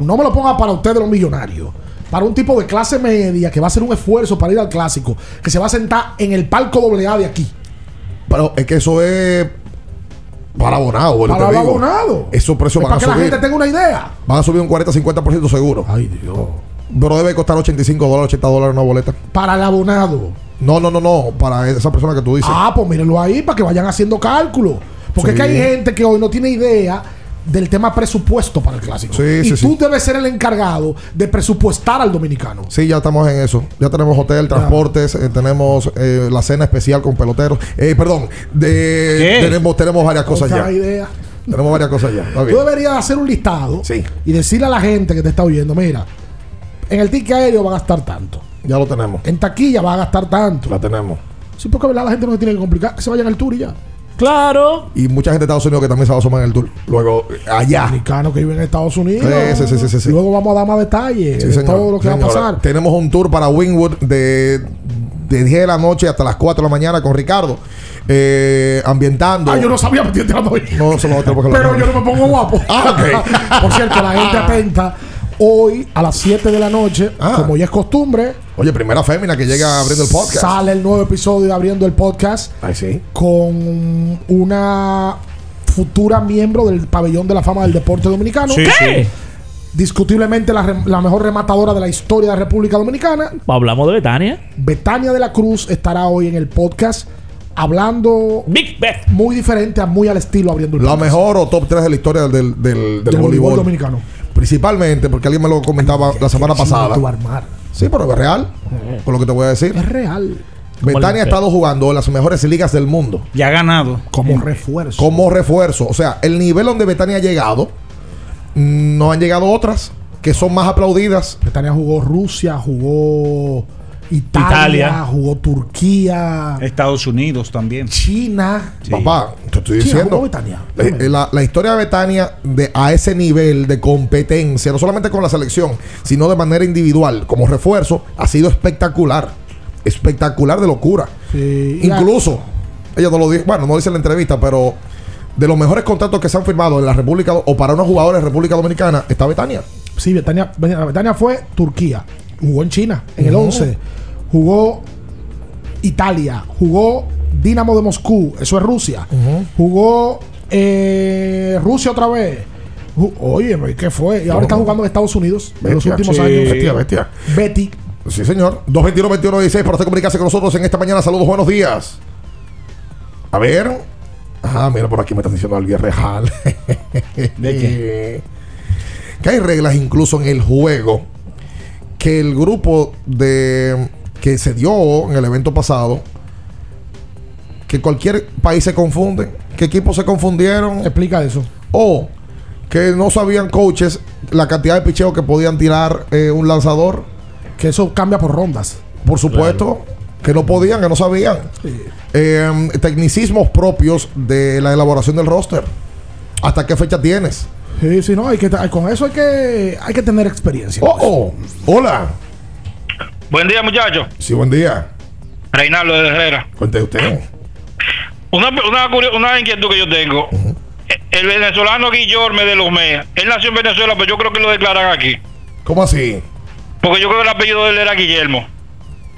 No me lo ponga para ustedes los millonarios. Para un tipo de clase media que va a hacer un esfuerzo para ir al clásico, que se va a sentar en el palco AA de aquí. Pero es que eso es. Para abonado, Para te digo. abonados. Esos precios Es van a para que la gente tenga una idea. Van a subir un 40-50% seguro. Ay, Dios. Pero debe costar 85 dólares, 80 dólares una boleta. Para el abonado. No, no, no, no. Para esa persona que tú dices. Ah, pues mírenlo ahí para que vayan haciendo cálculo. Porque Sí. es que hay gente que hoy no tiene idea del tema presupuesto para el clásico. Sí, y sí, tú sí. debes ser el encargado de presupuestar al dominicano. Sí, ya estamos en eso. Ya tenemos hotel, transportes, eh, tenemos eh, la cena especial con peloteros. Eh, perdón, tenemos, tenemos varias cosas ya. idea. Tenemos varias cosas ya. Tú deberías hacer un listado Sí. y decirle a la gente que te está oyendo, mira, en el ticket aéreo va a gastar tanto. Ya lo tenemos. En taquilla va a gastar tanto. La tenemos. Sí, porque ¿verdad? la gente no se tiene que complicar, que se vayan al tour y ya. Claro. Y mucha gente de Estados Unidos que también se va a asomar en el tour. Luego, allá. Dominicanos que viven en Estados Unidos. Sí, sí, sí, sí, sí. Luego vamos a dar más detalles Sí, de señor. todo lo que va a pasar. Tenemos un tour para Wingwood de, de 10 de la noche hasta las 4 de la mañana con Ricardo. eh, ambientando. Ah, yo no sabía que. No, eso no tenemos que Pero yo no me pongo guapo. Ah, ok. Por cierto, la gente atenta. Hoy a las 7 de la noche, Ah. como ya es costumbre, Oye, primera fémina que llega abriendo el podcast. sale el nuevo episodio de Abriendo el Podcast Ay, sí. con una futura miembro del pabellón de la fama del deporte dominicano. Sí, ¿Qué? Discutiblemente la, la mejor rematadora de la historia de la República Dominicana. Hablamos de Betania. Betania de la Cruz estará hoy en el podcast hablando Big Bet. muy diferente, a muy al estilo abriendo el La podcast. mejor o top 3 de la historia del, del, del, del voleibol voleibol. dominicano. Principalmente porque alguien me lo comentaba la semana pasada. armar. Sí, pero es real. Por lo que te voy a decir. Es real. Betania ha estado jugando en las mejores ligas del mundo. Ya ha ganado. Como refuerzo. Como refuerzo. O sea, el nivel donde Betania ha llegado, no han llegado otras que son más aplaudidas. Betania jugó Rusia, jugó Italia, Italia. jugó Turquía, Estados Unidos también. China. Sí. Papá, te estoy China diciendo. jugó Betania. Eh, eh, La, la historia de Betania de, a ese nivel de competencia, no solamente con la selección, sino de manera individual, como refuerzo, ha sido espectacular. Espectacular de locura. Sí, Incluso, ella no lo dijo, bueno, no dice en la entrevista, pero de los mejores contratos que se han firmado en la República o para unos jugadores de República Dominicana está Betania. Sí, Betania, Betania fue Turquía. Jugó en China, en el Ujú. 11. Jugó Italia. Jugó Dinamo de Moscú. Eso es Rusia. Jugó eh, Rusia otra vez. Oye, ¿qué fue? Y ahora está jugando en Estados Unidos en los últimos sí. años. Bestia, bestia. Betty. Sí, señor. 221-21-16 para usted comunicarse con nosotros en esta mañana. Saludos, buenos días. A ver. Ah, mira, por aquí me están diciendo alguien real. ¿De qué? Que hay reglas incluso en el juego que el grupo de que se dio en el evento pasado que cualquier país se confunde, que equipos se confundieron Explica eso. o que no sabían coaches la cantidad de picheo que podían tirar eh, un lanzador. Que eso cambia por rondas. Por supuesto, que no podían, que no sabían. Eh, tecnicismos propios de la elaboración del roster. ¿Hasta qué fecha tienes? Sí, sí, no, hay que, con eso hay que, hay que tener experiencia. Oh, oh, hola. Buen día, muchachos. Sí, buen día. Reinaldo de Herrera. Cuente usted. Una, una, una inquietud que yo tengo. El venezolano Guillorme de los MEA. Él nació en Venezuela, pero yo creo que lo declaran aquí. ¿Cómo así? Porque yo creo que el apellido de él era Guillermo.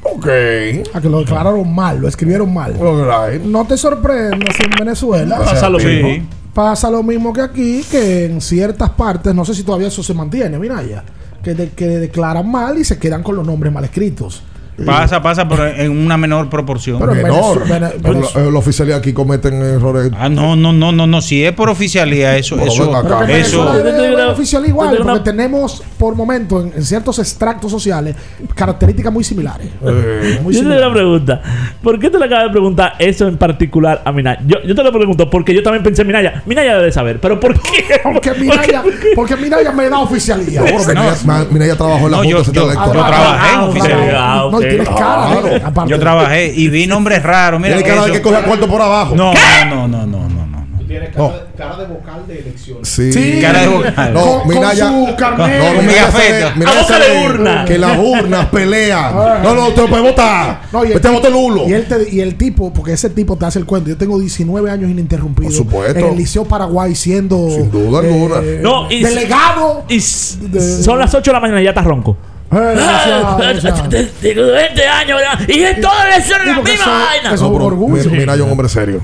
Ok. A que lo declararon mal, lo escribieron mal. No te sorprendas si en Venezuela Pasa lo Sí. mismo. pasa lo mismo que aquí, que en ciertas partes, no sé si todavía eso se mantiene, Minaya, que, de- que declaran mal y se quedan con los nombres mal escritos. Pasa, pasa, pero en una menor proporción. Pero en Menor. La, eh, la oficialidad aquí cometen errores. Ah, no, no, no, no, no. Si es por oficialía, eso, Bueno, eso, eso. Venezuela Yo te debe digo ser una- oficial yo igual, porque una- tenemos por momentos en, en ciertos extractos sociales características muy similares. Eh, Muy yo te una pregunta. ¿Por qué te le acabas de preguntar eso en particular a Minaya? Yo, yo te lo pregunto porque yo también pensé en Minaya. Minaya debe saber, pero ¿por qué? Porque Minaya, porque Minaya me da oficialía. Minaya, trabajó en la No, Junta Central Electoral. yo trabajé en Ah, No, tienes cara. ¿eh? Aparte. Yo trabajé y vi nombres raros. Mira, Tiene cara de que coge cuarto por abajo. No, no, no, no, no, no, no. Tiene No. cara de vocal de elecciones. Sí. Sí. Cara de vocal. No, Con- Minaya. con su carnet. No, Minaya sabe- Minaya A sabe de urna. Que las urnas pelean. No, no, usted no puede votar. No, y el, Usted votó Lulo. y, él te- y el tipo, porque ese tipo te hace el cuento. Yo tengo 19 años ininterrumpido. Por supuesto. En el Liceo Paraguay siendo. eh, Sin duda alguna. No, y- delegado. Y s- son las 8 de la mañana y ya está ronco. Tengo 20 años ¿verdad? y en todas las la misma eso- vaina. eso- No, pero orgullo. Mi- Minaya es un hombre serio.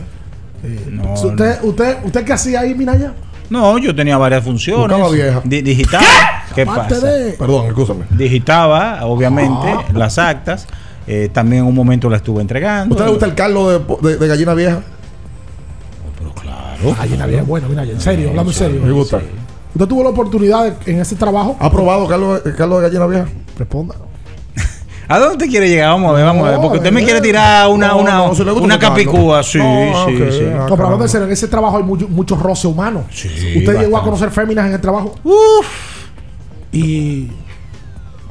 No, ¿Usted, usted, ¿Usted qué hacía ahí, Minaya? no, yo tenía varias funciones. Buscaba vieja. Di- digitaba. ¿Qué pasa? de. Perdón, escúchame. Digitaba, obviamente, Ah. las actas. Eh, también en un momento la estuve entregando. ¿Usted le gusta el caldo de, de- de gallina vieja? Ay, Minaya, bueno, Minaya, en serio, hablando en serio. Me gusta. ¿Usted tuvo la oportunidad de- en ese trabajo? ¿Ha probado caldo, de- caldo de gallina vieja? Responda. ¿A dónde usted quiere llegar? Vamos a ver, vamos a ver. Porque usted me quiere tirar una, No, una, no, si le gusta una capicúa. Sí, No, sí, ok, sí. ah, No, pero hablando caramba. en ese trabajo hay mucho, mucho roce humano. Sí, ¿Usted llegó a conocer féminas en el trabajo? Y.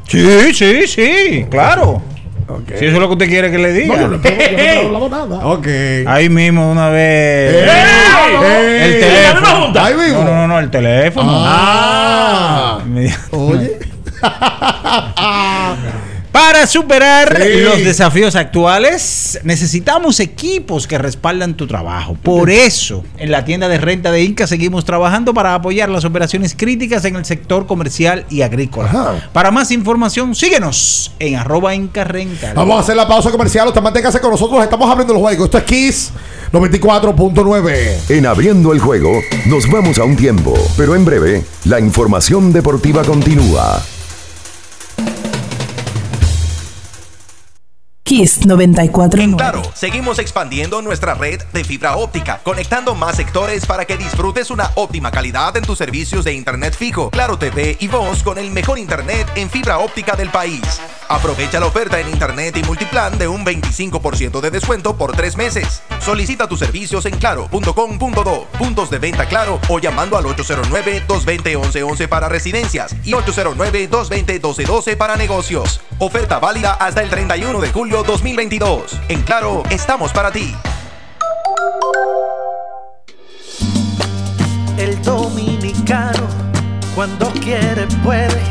Sí, sí, sí, claro. Si eso es lo que usted quiere que le diga. No, yo no yo no he hablado nada. Ok. Ahí mismo, una vez. ¡Ey! El ¡Ey! teléfono. Ahí mismo. No, no, no, el teléfono. Ah. Oye. Para superar Sí. los desafíos actuales, necesitamos equipos que respaldan tu trabajo. Por eso, en la tienda de renta de Inca seguimos trabajando para apoyar las operaciones críticas en el sector comercial y agrícola. Para más información, síguenos en arroba Inca Renta. Vamos a hacer la pausa comercial. Usted manténgase con nosotros. Estamos abriendo el juego. Esto es Kiss 94.9. En abriendo el juego, nos vamos a un tiempo, pero en breve, la información deportiva continúa. Kiss 94.9. Claro, seguimos expandiendo nuestra red de fibra óptica, conectando más sectores para que disfrutes una óptima calidad en tus servicios de internet fijo, Claro TV y Voz con el mejor internet en fibra óptica del país. Aprovecha la oferta en internet y multiplan de un 25% de descuento por tres meses. Solicita tus servicios en claro.com.do, puntos de venta claro o llamando al 809-220-1111 para residencias y 809-220-1212 para negocios. Oferta válida hasta el 31 de julio 2022. En Claro, estamos para ti. El dominicano, cuando quiere, puede,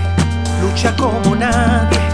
lucha como nadie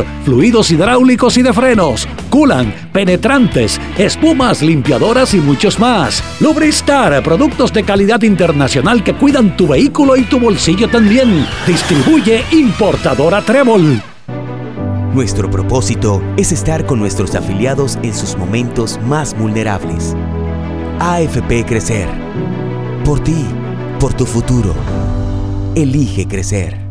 fluidos hidráulicos y de frenos, culan, penetrantes, espumas, limpiadoras y muchos más. Lubristar, productos de calidad internacional que cuidan tu vehículo y tu bolsillo también. Distribuye importadora Trébol. Nuestro propósito es estar con nuestros afiliados en sus momentos más vulnerables. AFP Crecer. Por ti, por tu futuro. Elige crecer.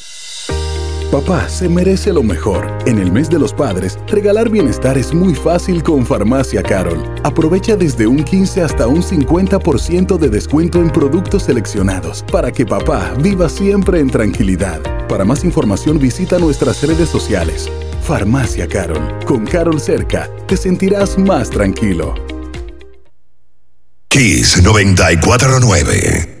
Papá se merece lo mejor. En el mes de los padres, regalar bienestar es muy fácil con Farmacia Carol. Aprovecha desde un 15 hasta un 50% de descuento en productos seleccionados para que papá viva siempre en tranquilidad. Para más información visita nuestras redes sociales. Farmacia Carol. Con Carol cerca, te sentirás más tranquilo. Kiss 949.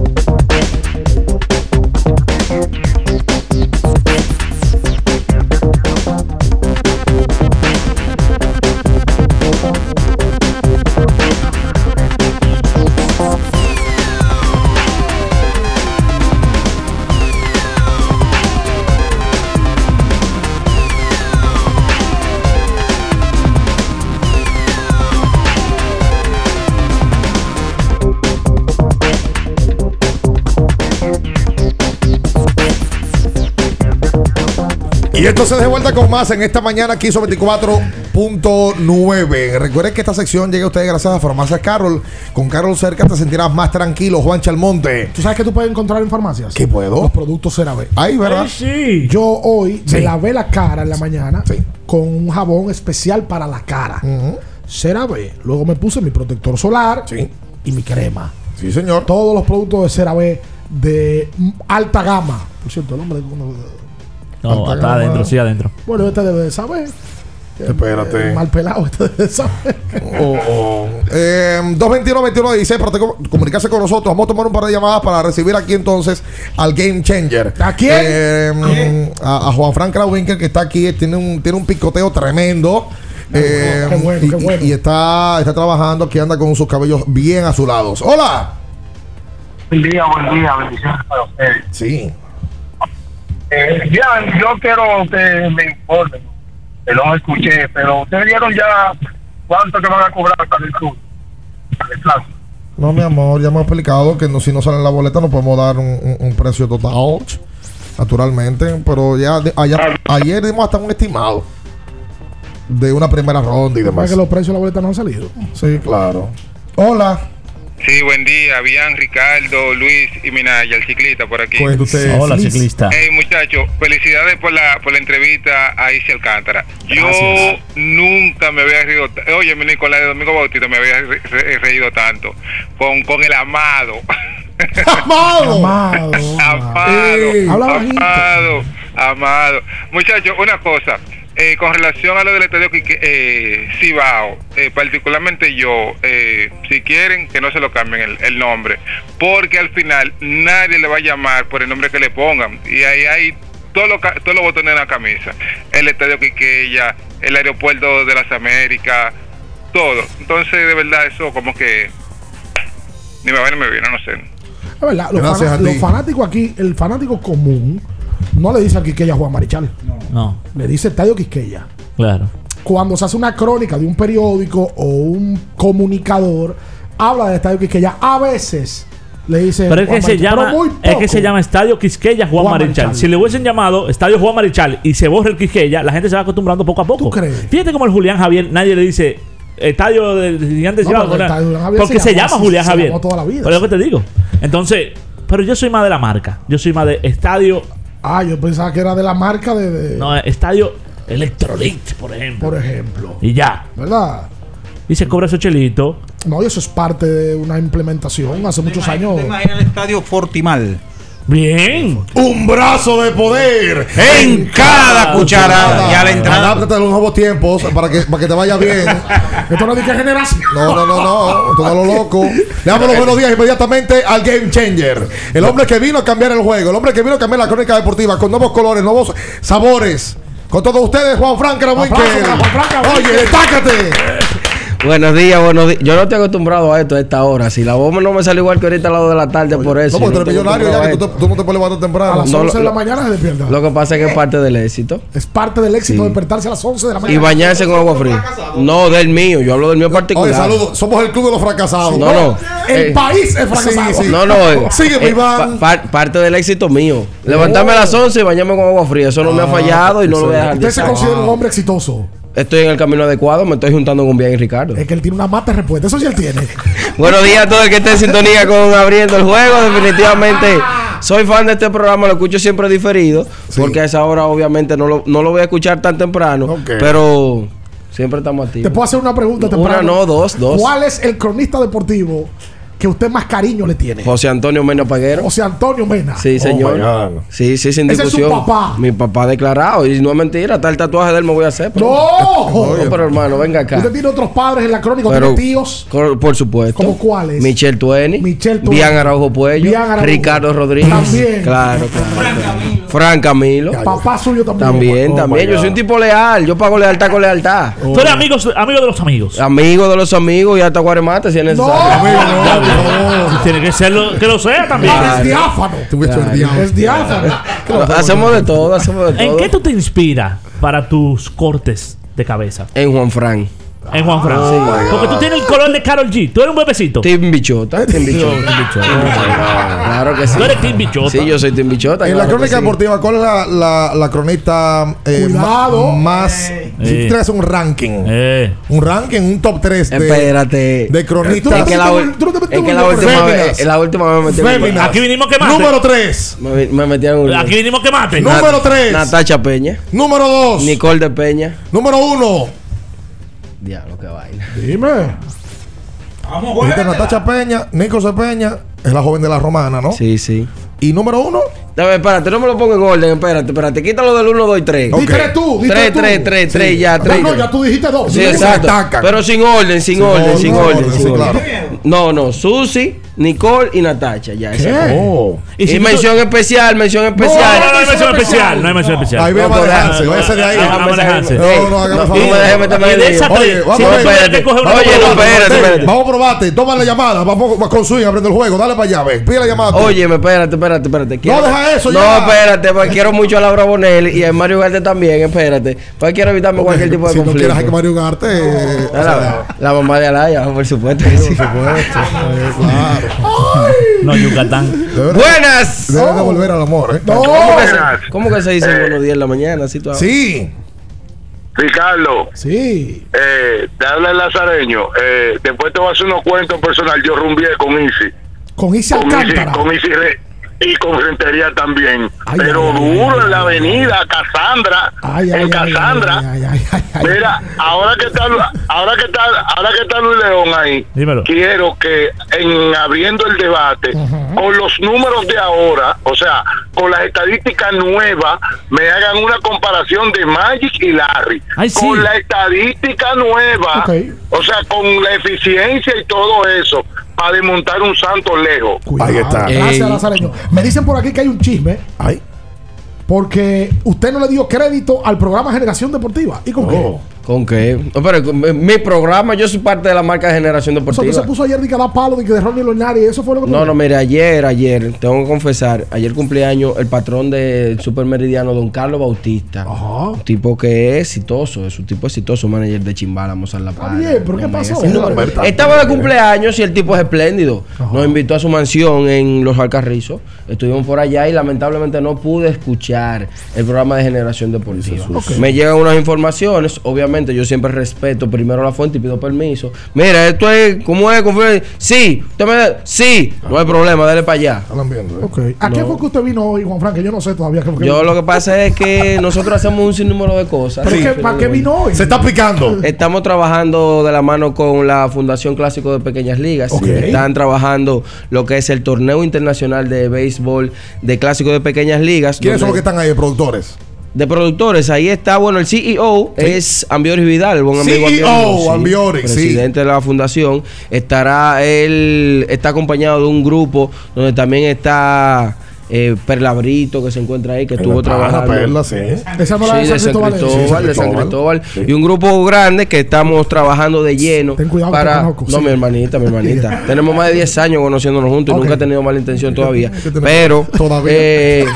Y entonces de vuelta con más en esta mañana aquí sobre 24.9. Recuerden que esta sección llega a ustedes gracias a Farmacias Carol. Con Carol cerca te sentirás más tranquilo, Juan Chalmonte. ¿Tú sabes que tú puedes encontrar en farmacias? ¿Qué puedo? Los productos CeraVe. Ay, ¿verdad? sí. Yo hoy Sí. me lavé la cara en la mañana con un jabón especial para la cara. CeraVe. Luego me puse mi protector solar y mi crema. Sí, señor. Todos los productos de CeraVe de alta gama. Por cierto, el hombre de uno- No, está adentro, sí, adentro. Bueno, este debe de saber. Espérate. Eh, mal pelado, este debe de saber. Oh, oh. Eh, 221-2116 para te- comunicarse con nosotros. Vamos a tomar un par de llamadas para recibir aquí entonces al Game Changer. ¿A quién? Eh, a, a Juan Frank Krawinkel que está aquí. Tiene un, tiene un picoteo tremendo. Eh, qué bueno, y, qué bueno. y- y está, está trabajando, aquí anda con sus cabellos bien azulados. ¡Hola! Buen día, buen día, bendiciones para ustedes. Sí. Eh, bien, yo quiero que me informen, que no escuché, pero ustedes dieron ya cuánto que van a cobrar para el club, para el. No, mi amor, ya hemos explicado que no, si no sale en la boleta no podemos dar un, un- un precio total, naturalmente. Pero ya de- allá- ayer dimos hasta un estimado de una primera ronda y demás. que los precios de la boleta no han salido. Sí, claro. Hola. Sí, buen día, bien, Ricardo, Luis y Minaya, el ciclista por aquí. Usted. Hola, ciclista. Hey, muchachos, felicidades por la, por la entrevista a Isi Alcántara. Yo nunca me había reído, oye, mi la de Domingo Bautista me había re- re- reído tanto. Con, con el amado. Amado. Amado. amado. Habla bajito. amado. Amado. Muchachos, una cosa. Eh, con relación a lo del estadio Quique- eh, Cibao, eh, particularmente yo, eh, si quieren que no se lo cambien el, el nombre, porque al final nadie le va a llamar por el nombre que le pongan. Y ahí hay todos los todos los botones en la camisa. El estadio Quiqueya, el aeropuerto de las Américas, todo. Entonces, de verdad, eso como que ni me va ni me viene, no sé. Es verdad, los fanáticos aquí, el fanático común, no le dice a Quisqueya Juan Marichal. No, Le dice Estadio Quisqueya. claro. Cuando se hace una crónica de un periódico o un comunicador, habla del Estadio Quisqueya. A veces le dice. Pero es que Juan se llama, pero muy es que se llama Estadio Quisqueya Juan, Juan Marichal. Marichal. Si le hubiesen llamado Estadio Juan Marichal y se borra el Quisqueya, la gente se va acostumbrando poco a poco. ¿Tú crees? Fíjate como el Julián Javier, nadie le dice Estadio del Gigante No, Cibao, porque se se, llamó llama Julián se Javier. toda la vida, Pero es lo que te digo. Entonces, pero yo soy más de la marca. Yo soy más de Estadio, Ah, yo pensaba que era de la marca de. de- no, Estadio Electrolit, por ejemplo. por ejemplo. Y ya. ¿Verdad? Y se cobra esos chelitos. No, y eso es parte de una implementación hace muchos años. ¿Te imaginas el estadio Fortimal? Bien. Un brazo de poder En cada cucharada. Y a la entrada. Adáptate a los nuevos tiempos para que, para que te vaya bien. Esto no es qué generación. No, no, no, no. Todo lo loco. Le damos los buenos días inmediatamente al Game Changer. El hombre que vino a cambiar el juego. El hombre que vino a cambiar la crónica deportiva con nuevos colores, nuevos sabores. Con todos ustedes, Juan Frank. Oye, destácate. Buenos días, buenos días. Yo no estoy acostumbrado a esto a esta hora. Si la voz no me sale igual que ahorita a las 2 de la tarde, por eso. No, porque yo tú eres no millonario ya que tú, tú no te puedes levantar A temprano. las No, 11 de la mañana se despierta. a. Lo que pasa es que es parte del éxito. Es parte del éxito Sí. despertarse a las 11 de la Y mañana. bañarse con agua fría. No, del mío. Yo hablo del mío particular. Oye, saludos. Somos el club de los fracasados. No, no. El Eh, país es fracasado. sí, sí. No, no. eh, Sígueme, eh, Iván. pa- pa- parte del éxito mío. Levantarme a las 11 y bañarme con agua fría. Eso no me ha fallado y no lo voy a dejar de Usted se considera un hombre exitoso. Estoy en el camino adecuado. Me estoy juntando con bien y Ricardo. Es que él tiene una mata de respuesta. Eso sí él tiene. Buenos días a todo el que esté en sintonía con Abriendo el Juego. Definitivamente soy fan de este programa, lo escucho siempre diferido, porque a esa hora obviamente no lo, no lo voy a escuchar tan temprano, pero siempre estamos activos. Te puedo hacer una pregunta Una temprano. no, dos, dos. ¿Cuál es el cronista deportivo que usted más cariño le tiene? José Antonio Mena Paguero. José Antonio Mena. Sí, señor. my God. sí, sí, sin Ese es su discusión. papá. Mi papá declarado. Y no es mentira, tal tatuaje de él me voy a hacer. pero- ¡No! No, pero hermano, venga acá. Usted tiene otros padres en la crónica, Pero- tiene tíos. Por supuesto. ¿Cómo cuáles? Michelle Tueni. Michelle Tueni. Bian Araujo Puello. Bian Araujo. Ricardo Rodríguez. También. Claro, claro. Fran Camilo. Papá suyo también. También, Oh, también. Yo soy un tipo leal. Yo pago lealtad con lealtad. Tú eres amigo, amigo de los amigos. Amigo de los amigos y hasta guaremate si es necesario. Tiene que ser lo, que lo sea también. Ah, es diáfano. Te voy a echar el diablo. Es diáfano. Hacemos de todo, hacemos de ¿En qué tú te inspiras para tus cortes de cabeza? En Juan Fran. En Juan Fran. Oh, Porque tú tienes el color de Carol G. Tú eres un bebecito. Team Bichota, Team Bichota. Team Bichota. Claro que sí. Tú eres Team Bichota. Sí, yo soy Team Bichota. En la claro que crónica sí. deportiva, ¿cuál es la, la, la cronista eh, más. Si Eh. tú traes un ranking, Eh. un ranking, un top 3 de, Espérate. de cronistas. Es que la, ul- tú no te metes es que en la un- última Féminas. vez, la última vez me metí. Aquí vinimos que mate. Número 3. Me, me metí en un Aquí vinimos que mate. Número tres. Natacha Peña. Número 2. Nicole de Peña. Número 1. Diablo, qué vaina. Dime. Vamos, Dijiste Natacha Peña, Nico. Peña, es la joven de la romana, ¿no? Sí, sí. Y número 1. Dame, espérate, no me lo pongo en orden, espérate, espérate. Quítalo del 1, 2 y 3. Ok. Di tres tú, di 3, tres tú. 3, 3, 3, ya, No, 3. no, ya tú dijiste dos. Sí, uno. exacto. Pero sin orden, sin, orden, sin orden, orden. sí, sin orden. claro. No, no, Susi, Nicole y Natacha. Ya, ¿Qué? esa. Oh. Y, si tú- mención especial, mención No, especial. no, no hay mención especial. No hay mención especial. Ahí No, a manejarse, déjame- váyase de ahí. A. No, no, No, favor. no me dejes meterme Y de. Oye, vamos a tú ver. Oye, no, espérate, espérate. Vamos a probarte, toma la llamada, vamos a- con swing abriendo el juego, dale para allá, ve, pide la llamada. tú. Óyeme, espérate, espérate, espérate. Quiero- deja eso No, espérate, porque quiero mucho a Laura Bonelli y a Mario Garte también, espérate. Pues quiero evitarme cualquier tipo de si no conflicto. quieres que Mario Garte, eh, la, mamá de Alaya, por supuesto por supuesto, eh, claro. No, Yucatán. Debe- ¡Buenas! Debe devolver al amor, ¿eh? No. ¿Cómo que, se, cómo que se dice buenos días en la mañana? Así tú Sí. Ricardo, Sí. eh, te habla el lazareño. Eh, después te voy a hacer unos cuentos personal. Yo rumbié con Isi. Con Isi Con Isi, Alcántara. con Isi Re- y con Rentería también. Ay, Pero ay, duro ay, en la ay, avenida, Casandra. En ay, Casandra. ay, ay, ay, ay. Mira, ahora que está ahora que está ahora que está Luis León ahí, Dímelo. quiero que en abriendo el debate con los números de ahora, o sea, con las estadísticas nuevas, me hagan una comparación de Magic y Larry. Ay, sí. Con la estadística nueva, o sea, con la eficiencia y todo eso, para desmontar un santo lejos. Cuidado. Ahí está. Gracias. Lazareño. Me dicen por aquí que hay un chisme Ay. porque usted no le dio crédito al programa Generación Deportiva. ¿Y con Oh. qué? ¿Con qué? No, pero con- mi programa, yo soy parte de la marca de Generación O sea, Deportiva. usted se puso ayer de que da palo de que de Ronnie Lornari. Eso fue lo que tú No, no, mire, ayer, ayer, tengo que confesar, ayer cumpleaños el patrón del Super Meridiano, don Carlos Bautista. Ajá. Un tipo que es exitoso, es un tipo exitoso, manager de Chimbala, Mozart La Paz. bien, ¿pero qué pasó? Estaba de cumpleaños y el tipo es espléndido. Nos invitó a su mansión en Los Alcarrizos. Estuvimos por allá y lamentablemente no pude escuchar el programa de Generación Deportiva. Me llegan unas informaciones, obviamente yo siempre respeto primero la fuente y pido permiso. Mira, esto es, ¿cómo es? Sí, usted me da- sí, no hay problema, dale para allá. Están viendo, ¿eh? Ok. ¿A qué No. fue que usted vino hoy, Juan Frank? Que yo no sé todavía. qué fue que Yo lo que pasa es que nosotros hacemos un sinnúmero de cosas. ¿Pero qué- para qué vino hoy? Se está picando. Estamos trabajando de la mano con la Fundación Clásico de Pequeñas Ligas. Están trabajando lo que es el torneo internacional de béisbol de Clásico de Pequeñas Ligas. ¿Quiénes son los que están ahí, productores? De productores, ahí está, bueno, el CEO es Ambioris Vidal, el buen amigo CEO, Ambioris, Ambioris, sí. presidente de la fundación. Estará, él está acompañado de un grupo donde también está eh, Perla Brito, que se encuentra ahí, que estuvo trabajando. Perla, sí. Esa no la de Sí, de San San Cristóbal. San de San Cristóbal. Y un grupo grande que estamos trabajando de lleno Ten cuidado te para. conozco, no, sí. mi hermanita, mi hermanita. Tenemos más de 10 años conociéndonos juntos y nunca he tenido mala intención todavía. Pero. Todavía. eh,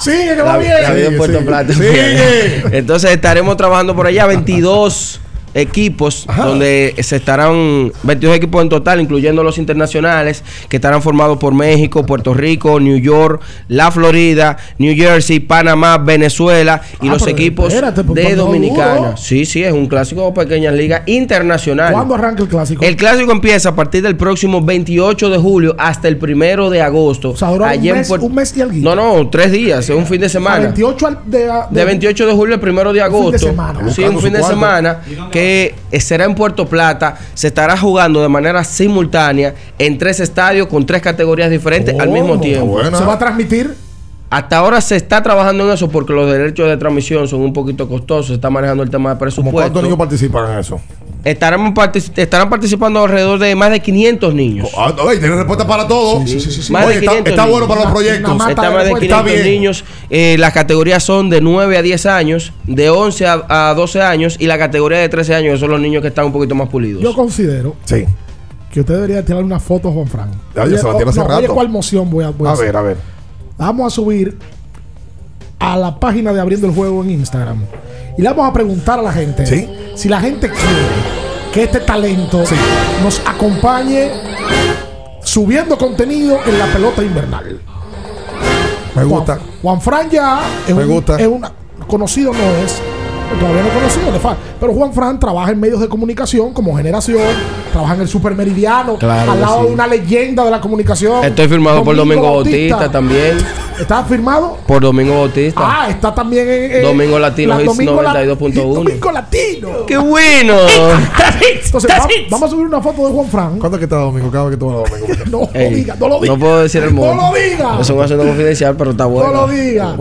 Sigue, que va bien. Sigue, Puerto sigue. Sigue. Entonces estaremos trabajando por allá 22 equipos donde se estarán 22 equipos en total incluyendo los internacionales que estarán formados por México, Puerto Rico, New York, la Florida, New Jersey, Panamá, Venezuela y Ah, los equipos espérate, pues, de Dominicana. duro. Sí, sí, es un clásico de pequeñas ligas internacional. ¿Cuándo arranca el clásico? El clásico empieza a partir del próximo 28 de julio hasta el primero de agosto. o sea, dura un mes, Puerto- un mes y algo. No, no, tres días, es un fin de semana. 28 al- de, De 28 de julio al primero de Un fin de agosto. semana. Sí, un fin de semana que eh, será en Puerto Plata. Se estará jugando de manera simultánea en tres estadios con tres categorías diferentes al mismo ¿Cómo? tiempo. Buena. Se va a transmitir. Hasta ahora se está trabajando en eso porque los derechos de transmisión son un poquito costosos. Se está manejando el tema de ¿Cómo cuántos presupuesto. niños participan en eso? Estaremos partici- estarán participando alrededor de más de 500 niños. Ah, oye, tiene respuesta para todo. Sí, sí, sí, sí. Más Oye, de está, 500 está bueno para los proyectos. Está de más de respuesta. 500 Está bien. niños. Eh, las categorías son de 9 a 10 años, de 11 a, a 12 años y la categoría de 13 años que son los niños que están un poquito más pulidos. Yo considero Sí. que usted debería tirar una foto a Juan Frank. Ya, ya se la tiene hace no, Oye, rato. cuál moción voy a, voy a A hacer. ver, a ver. Vamos a subir a la página de Abriendo el Juego en Instagram. Y le vamos a preguntar a la gente si la gente quiere que este talento nos acompañe subiendo contenido en la pelota invernal. Me gusta. Juan, Juan Fran ya es Me un, gusta. es un conocido, no es. Todavía no conocido, le falta. Pero Juan Fran trabaja en medios de comunicación como generación, trabaja en el Super Meridiano, Claro al lado sí. de una leyenda de la comunicación. Estoy firmado por Domingo Bautista, también. ¿Está firmado? Por Domingo Bautista. Ah, está también en. en- Domingo Latino la Hits Domingo La- 92.1. Domingo Latino. ¡Qué bueno! Entonces, va- vamos a subir una foto de Juan Fran. ¿Cuánto es que está Domingo? Cada vez que tú vas a Domingo. No Ey, lo diga, no lo diga. no puedo decir el No modo. lo diga. Eso es un asunto confidencial, pero está bueno. No lo diga.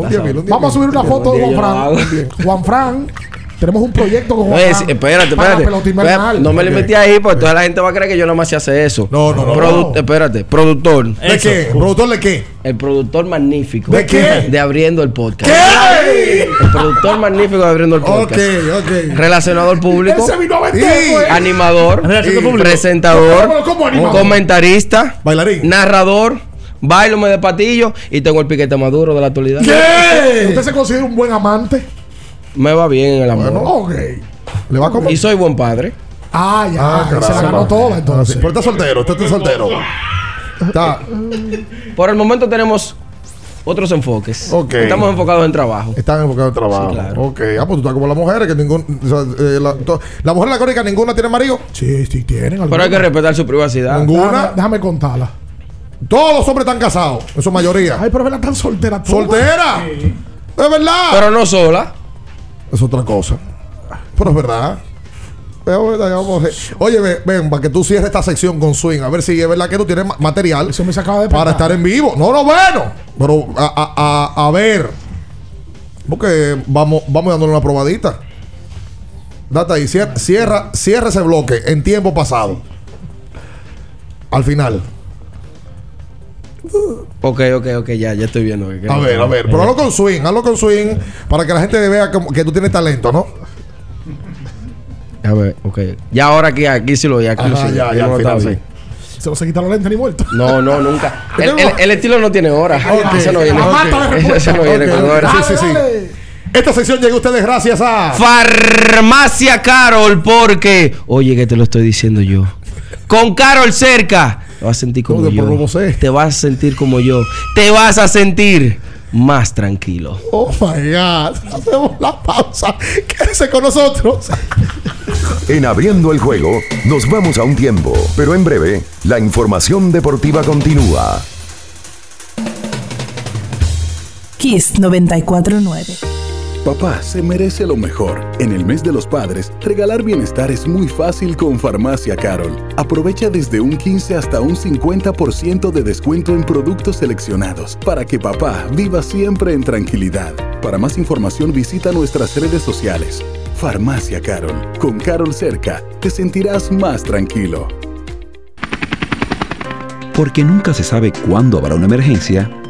Vamos a subir una foto de Juan. Fran. Juan Fran. Tenemos un proyecto con Juan sí, espérate, para espérate. No me le metí ahí, porque toda la gente va a creer que yo nada más sé hacer eso. No, no, no, Produ- no. Espérate, productor. ¿De qué? ¿Productor de qué? El productor magnífico. ¿De qué? De Abriendo el Podcast. ¿Qué? El productor magnífico de Abriendo el Podcast. Ok, ok. Relacionador público. Él se vino a vender, Sí. güey. Animador. Presentador. Comentarista. Bailarín. Narrador. Bailome de patillo. Y tengo el piquete maduro de la actualidad. ¿Qué? ¿Usted se considera un buen amante? Me va bien en el amor. Ok. ¿Le va a comer? Y soy buen padre. Ah, ya. Ah, se la ganó toda Ah, sí. entonces. Pero está soltero, usted está soltero. Está. Por el momento tenemos otros enfoques. Ok. Estamos enfocados en trabajo. Están enfocados en trabajo. Sí, claro. Ok. Ah, pues tú estás como las mujeres, que ningún. o sea, eh, la, to- la mujer de la crónica, ninguna tiene marido. Sí, sí, tienen. Pero hay que respetar su privacidad. Ninguna. Déjame, déjame contarla. Todos los hombres están casados, en su mayoría. Ay, pero verdad tan soltera. toda. ¡Soltera! Es verdad. Pero no sola. Es otra cosa. Pero es verdad. Oye, ven, ven, para que tú cierres esta sección con swing, a ver si es verdad que tú tienes ma- material Eso me de para estar en vivo. No, no, bueno. Pero a, a, a, a ver. Porque vamos, vamos dándole una probadita. Date ahí, cier- cierra, cierra ese bloque en tiempo pasado. Al final. Ok, ok, ok, ya, ya estoy viendo. que- A ver, a ver. Pero hazlo con swing, hazlo con swing para que la gente vea como que tú tienes talento, ¿no? A ver, ok. Ya ahora aquí, aquí sí lo, ya aquí Ajá, sí. ya, ya, no al final. Se no se quita los lentes ni muerto. No, no, nunca. El, el- el estilo no tiene hora. Ok, Eso no viene. Eso no viene con hora. sí, sí, sí. Esta sección llega a ustedes gracias a. Farmacia Carol, porque. Oye, que te lo estoy diciendo yo. Con Carol cerca. Te vas a sentir como ¿Cómo que por yo. lo sé? Te vas a sentir como yo. Te vas a sentir más tranquilo. Oh my God. Hacemos la pausa. Quédese con nosotros. En abriendo el juego, nos vamos a un tiempo, pero en breve, la información deportiva continúa. Kiss 949. Papá se merece lo mejor. En el mes de los padres, regalar bienestar es muy fácil con Farmacia Carol. Aprovecha desde un 15 hasta un 50% de descuento en productos seleccionados para que papá viva siempre en tranquilidad. Para más información visita nuestras redes sociales. Farmacia Carol. Con Carol cerca, te sentirás más tranquilo. Porque nunca se sabe cuándo habrá una emergencia,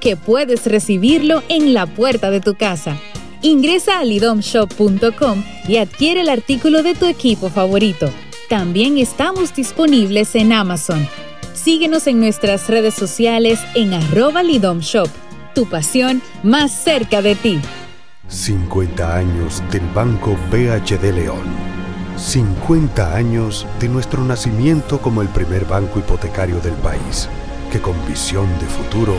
que puedes recibirlo en la puerta de tu casa. Ingresa a lidomshop.com y adquiere el artículo de tu equipo favorito. También estamos disponibles en Amazon. Síguenos en nuestras redes sociales en arroba lidomshop. Tu pasión más cerca de ti. 50 años del Banco BHD León. 50 años de nuestro nacimiento como el primer banco hipotecario del país, que con visión de futuro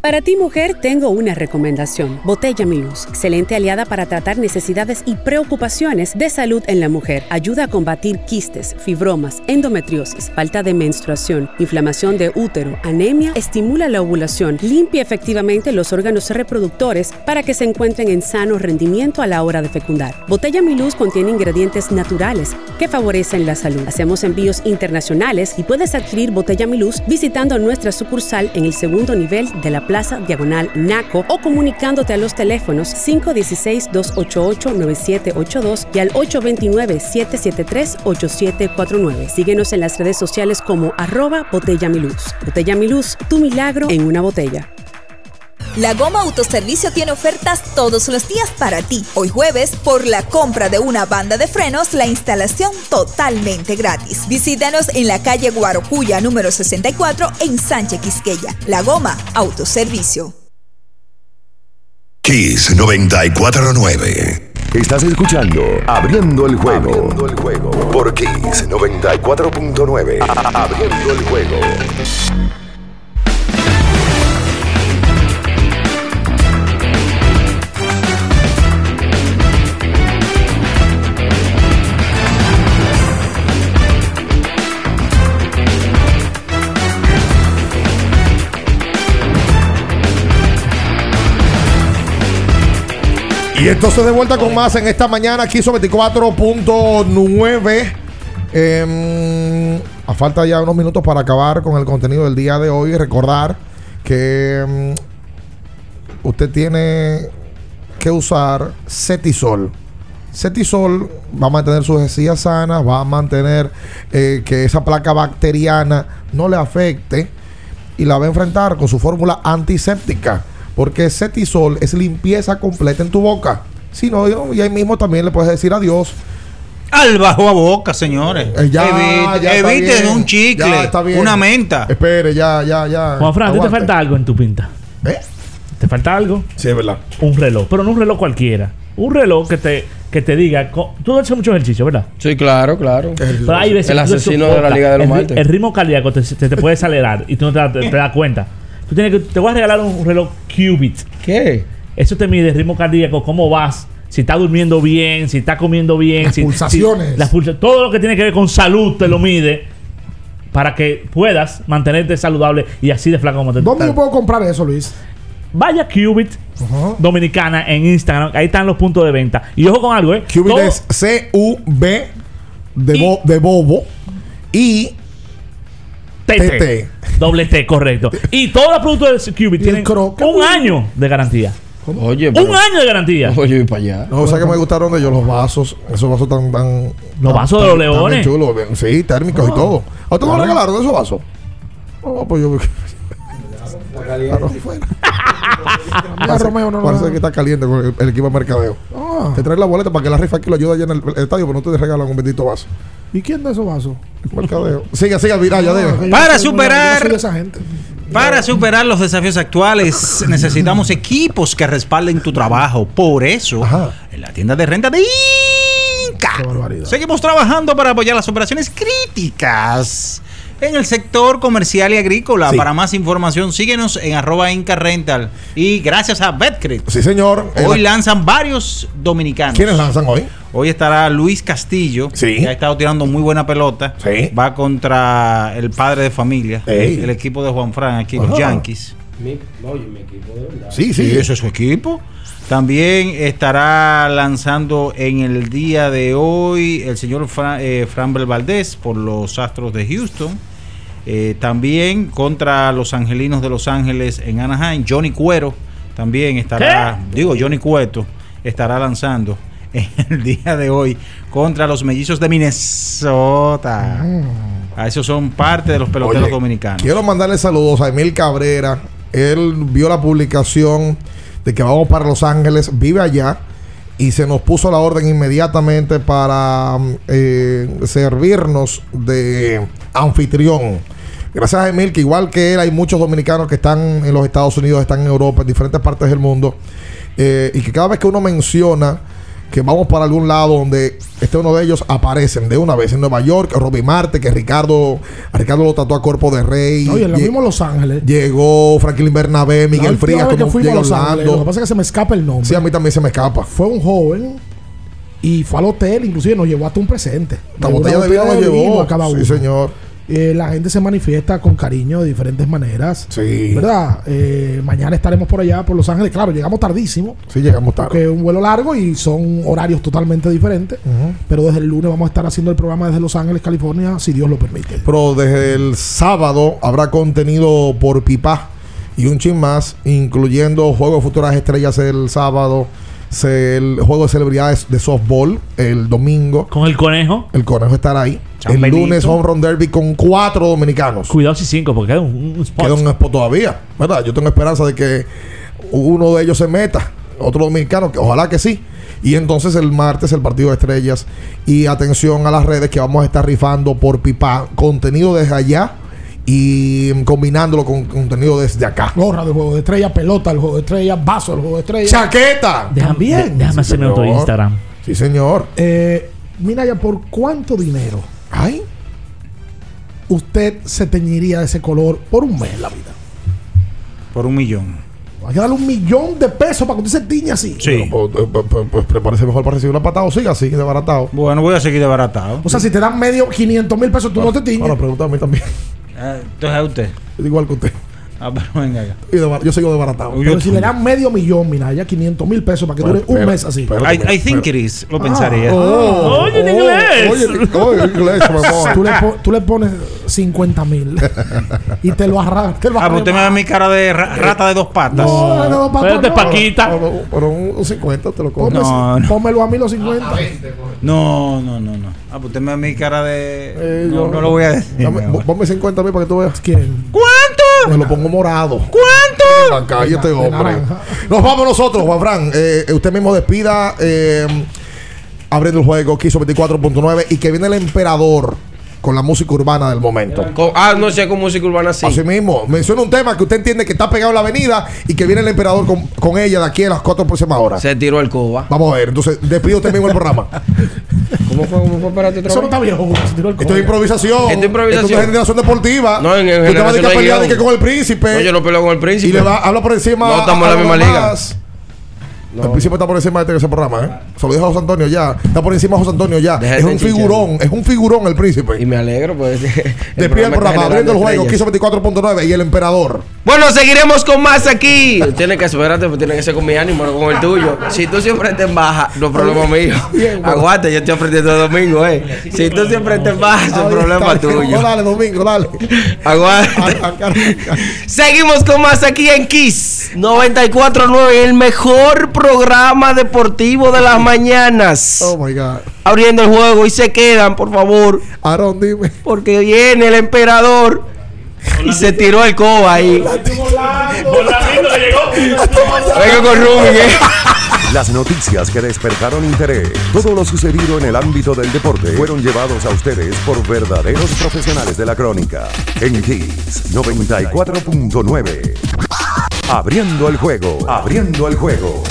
Para ti mujer tengo una recomendación. Botella Mi Luz, excelente aliada para tratar necesidades y preocupaciones de salud en la mujer. Ayuda a combatir quistes, fibromas, endometriosis, falta de menstruación, inflamación de útero, anemia, estimula la ovulación, limpia efectivamente los órganos reproductores para que se encuentren en sano rendimiento a la hora de fecundar. Botella Mi Luz contiene ingredientes naturales que favorecen la salud. Hacemos envíos internacionales y puedes adquirir Botella Mi Luz visitando nuestra sucursal en el segundo nivel de la Plaza Diagonal Naco o comunicándote a los teléfonos 516-288-9782 y al 829-773-8749. Síguenos en las redes sociales como arroba Botella Mi Luz. Botella Mi Luz, tu milagro en una botella. La Goma Autoservicio tiene ofertas todos los días para ti. Hoy jueves, por la compra de una banda de frenos, la instalación totalmente gratis. Visítanos en la calle Guarocuya número 64 en Sánchez Quisqueya. La Goma Autoservicio. Kiss 949. Estás escuchando Abriendo el juego. Abriendo el juego. Por Kiss 94.9. Abriendo el juego. Entonces de vuelta con más en esta mañana, aquí son 24.9. Em, a falta ya unos minutos para acabar con el contenido del día de hoy. Recordar que em, usted tiene que usar Cetisol. Cetisol va a mantener sus encías sanas, va a mantener eh, que esa placa bacteriana no le afecte y la va a enfrentar con su fórmula antiséptica. Porque Cetisol es limpieza completa en tu boca. Si no, y ahí mismo también le puedes decir adiós. Al bajo a boca, señores. Eh, ya, Evite- ya está eviten bien. un chicle, Ya está bien. una menta. Espere, ya, ya, ya. Juan Fran, ¿a ti te falta algo en tu pinta? ¿Eh? ¿Te falta algo? Sí, es verdad. Un reloj, pero no un reloj cualquiera. Un reloj que te, que te diga. Tú haces mucho ejercicio, ¿verdad? Sí, claro, claro. Pero hay veces el asesino de la Liga de los el, Martes. el ritmo cardíaco te, te, te puede acelerar y tú no te das cuenta. Tú tienes que, te voy a regalar un reloj Qubit. ¿Qué? Eso te mide el ritmo cardíaco, cómo vas, si estás durmiendo bien, si estás comiendo bien, Las si- pulsaciones. si- las pulsa- todo lo que tiene que ver con salud te lo mide para que puedas mantenerte saludable y así de flaco como te ¿Dónde yo puedo comprar eso, Luis? Vaya Qubit Dominicana en Instagram, ahí están los puntos de venta. Y ojo con algo, ¿eh? Qubit Todo- es C-U-B de, bo- de bobo y TT. TT. Doble T, correcto. Y todos los productos de Qubit tienen un año de garantía. Oye, Un pero- año de garantía. Oye, para allá. No, o sea que me gustaron de ellos los vasos. Esos vasos tan. tan Los vasos de los leones. chulos. bien, Sí, térmicos y todo. ¿A usted no regalaron esos vasos? Oh, pues yo. Ya, Romeo, no, Parece que está caliente con el, el equipo de mercadeo. Ah. Te trae la boleta para que la rifa aquí lo ayude allá en el, el estadio, pero no te regalan un bendito vaso. ¿Y quién da esos vasos? Mercadeo. Siga, siga, mira, ya Ah, debe. Para superar- esa gente. Para superar los desafíos actuales necesitamos equipos que respalden tu trabajo. Por eso, en la tienda de renta de Inca, seguimos trabajando para apoyar las operaciones críticas en el sector comercial y agrícola. Sí. Para más información, síguenos en arroba Inca Rental. Y gracias a Betcrit. Sí, señor. Hoy Eh, lanzan varios dominicanos. ¿Quiénes lanzan hoy? Hoy estará Luis Castillo, Sí. que ha estado tirando muy buena pelota. Sí. Va contra el padre de familia, el equipo de Juan Fran aquí, Ajá. los Yankees. Mi, oye, mi equipo de verdad. Sí, Sí, sí. ese es su equipo. También estará lanzando en el día de hoy el señor Fra- eh, Valdés por los Astros de Houston. Eh, también contra los Angelinos de Los Ángeles en Anaheim. Johnny Cuero también estará, digo Johnny Cueto, estará lanzando en el día de hoy contra los mellizos de Minnesota. A esos son parte de los peloteros Oye, dominicanos. Quiero mandarle saludos a Emil Cabrera. Él vio la publicación de que vamos para Los Ángeles, vive allá y se nos puso la orden inmediatamente para mm, eh, servirnos de anfitrión. Gracias a Emil, que igual que él, hay muchos dominicanos que están en los Estados Unidos, están en Europa, en diferentes partes del mundo, eh, y que cada vez que uno menciona que vamos para algún lado donde este uno de ellos aparecen de una vez en Nueva York, Robbie Marte, que Ricardo, a Ricardo lo trató a cuerpo de rey. Oye, lo Lle- mismo Los Ángeles. Llegó Franklin Bernabé, Miguel última Frías, que como fuimos a Los Ángeles. Lo que pasa es que se me escapa el nombre. Sí, a mí también se me escapa. Fue un joven y fue al hotel, inclusive nos llevó hasta un presente. La botella de vino nos llevó. a cada Sí, uno. señor. Eh, la gente se manifiesta con cariño de diferentes maneras. Sí. ¿Verdad? Eh, mañana estaremos por allá, por Los Ángeles. Claro, llegamos tardísimo. Sí, llegamos tarde. Porque es un vuelo largo y son horarios totalmente diferentes. Pero desde el lunes vamos a estar haciendo el programa desde Los Ángeles, California, si Dios lo permite. Pero desde el sábado habrá contenido por pipa y un chin más, incluyendo Juego de Futuras Estrellas el sábado, se- el juego de celebridades de softball el domingo. Con el conejo. El conejo estará ahí. San el Benito. lunes Home Run Derby con cuatro dominicanos. Cuidado si cinco, porque queda un, un spot. Queda un spot todavía, ¿verdad? Yo tengo esperanza de que uno de ellos se meta, otro dominicano, que ojalá que sí. Y entonces el martes el partido de estrellas. Y atención a las redes que vamos a estar rifando por pipa contenido desde allá y combinándolo con contenido desde acá. Gorra del juego de estrella, pelota del juego de estrella, vaso del juego de estrella. ¡Chaqueta! Déjame, También. de- déjame hacerme otro. Instagram. Sí, señor. Eh, mira ya, ¿por cuánto dinero Ay, usted se teñiría de ese color por un mes la vida? Por un millón. Hay que darle un millón de pesos para que usted se tiña así. Sí. pues, pues, pues, pues, prepárese mejor para recibir una patada o siga así, desbaratado. Bueno, voy a seguir desbaratado. O sea, si te dan medio 500 mil pesos, tú no te tiñes. Ahora pregunta a mí también. Ah, Entonces a usted. Es igual que usted. Ah, pero venga acá. Y desbar- Yo sigo desbaratado. Pero si le dan medio millón, mira, ya 500 mil pesos para que dure un mes así. I, I think it is. Lo pensaría. Oh, Oye, en inglés. Oye, oye, en inglés, tú, le po- tú le pones 50 mil y te lo arranca. Te lo Ah, pues usted me mi cara de ra- rata de dos patas. No, no, papá, Espérate, no. Paquita. Pero, pero un, un 50 te lo. Ponme- No, no. Pónmelo a mí los 50. No, no, no, no. Ah, pues usted me da mi cara de. Eh, no, yo- no lo voy a decir. Dame-. Ponme 50 a mí para que tú veas. ¿Quién? ¿Cuánto? Me lo pongo morado. ¿Cuánto? Cállate, De hombre. Nos vamos nosotros, Juan Fran. Eh, usted mismo despida. eh, abriendo el juego, Quiso 24.9. Y que viene el emperador con la música urbana del momento. Con- ah, no sé, con música urbana sí. Así mismo, menciona un tema que usted entiende que está pegado en la avenida y que viene el emperador con, con ella de aquí a las cuatro próximas horas. Se tiró el coba. Vamos a ver, entonces despide usted mismo el programa. ¿Cómo fue? ¿Cómo fue? Espérate otra Eso no está viejo. se tiró el Esto es improvisación. Esto es improvisación. Esto es generación deportiva. No, en- en Usted va a generación no a pelear con el príncipe. No, yo no peleo con el príncipe. Y le va, habla por encima. No estamos a- en la a misma liga. El príncipe está por encima de ese programa, ¿eh? Se lo dijo a José Antonio ya. Está por encima de José Antonio ya. Deja es un chichar. figurón, es un figurón el príncipe. Y me alegro, pues. Despide el programa, abriendo el juego, estrellas. Quiso 24.9 y el emperador. Bueno, seguiremos con más aquí. Tiene que esperarte, pues tiene que ser con mi ánimo, no con el tuyo. Si tú siempre te en baja, no es problema mío. Aguanta, yo estoy aprendiendo el domingo, eh. Si tú siempre te en baja, es un problema tuyo. Dale, domingo, dale. Aguanta. Seguimos con más aquí en Kiss 949, el mejor programa deportivo de las mañanas. Oh my God. Abriendo el juego y se quedan, por favor, Aaron, dime. porque viene el emperador y se tiró el coba ahí. Vengo con Rubén, eh. Las noticias que despertaron interés, todo lo sucedido en el ámbito del deporte, fueron llevados a ustedes por verdaderos profesionales de la crónica. En Kiss 94.9. Abriendo el juego, abriendo el juego.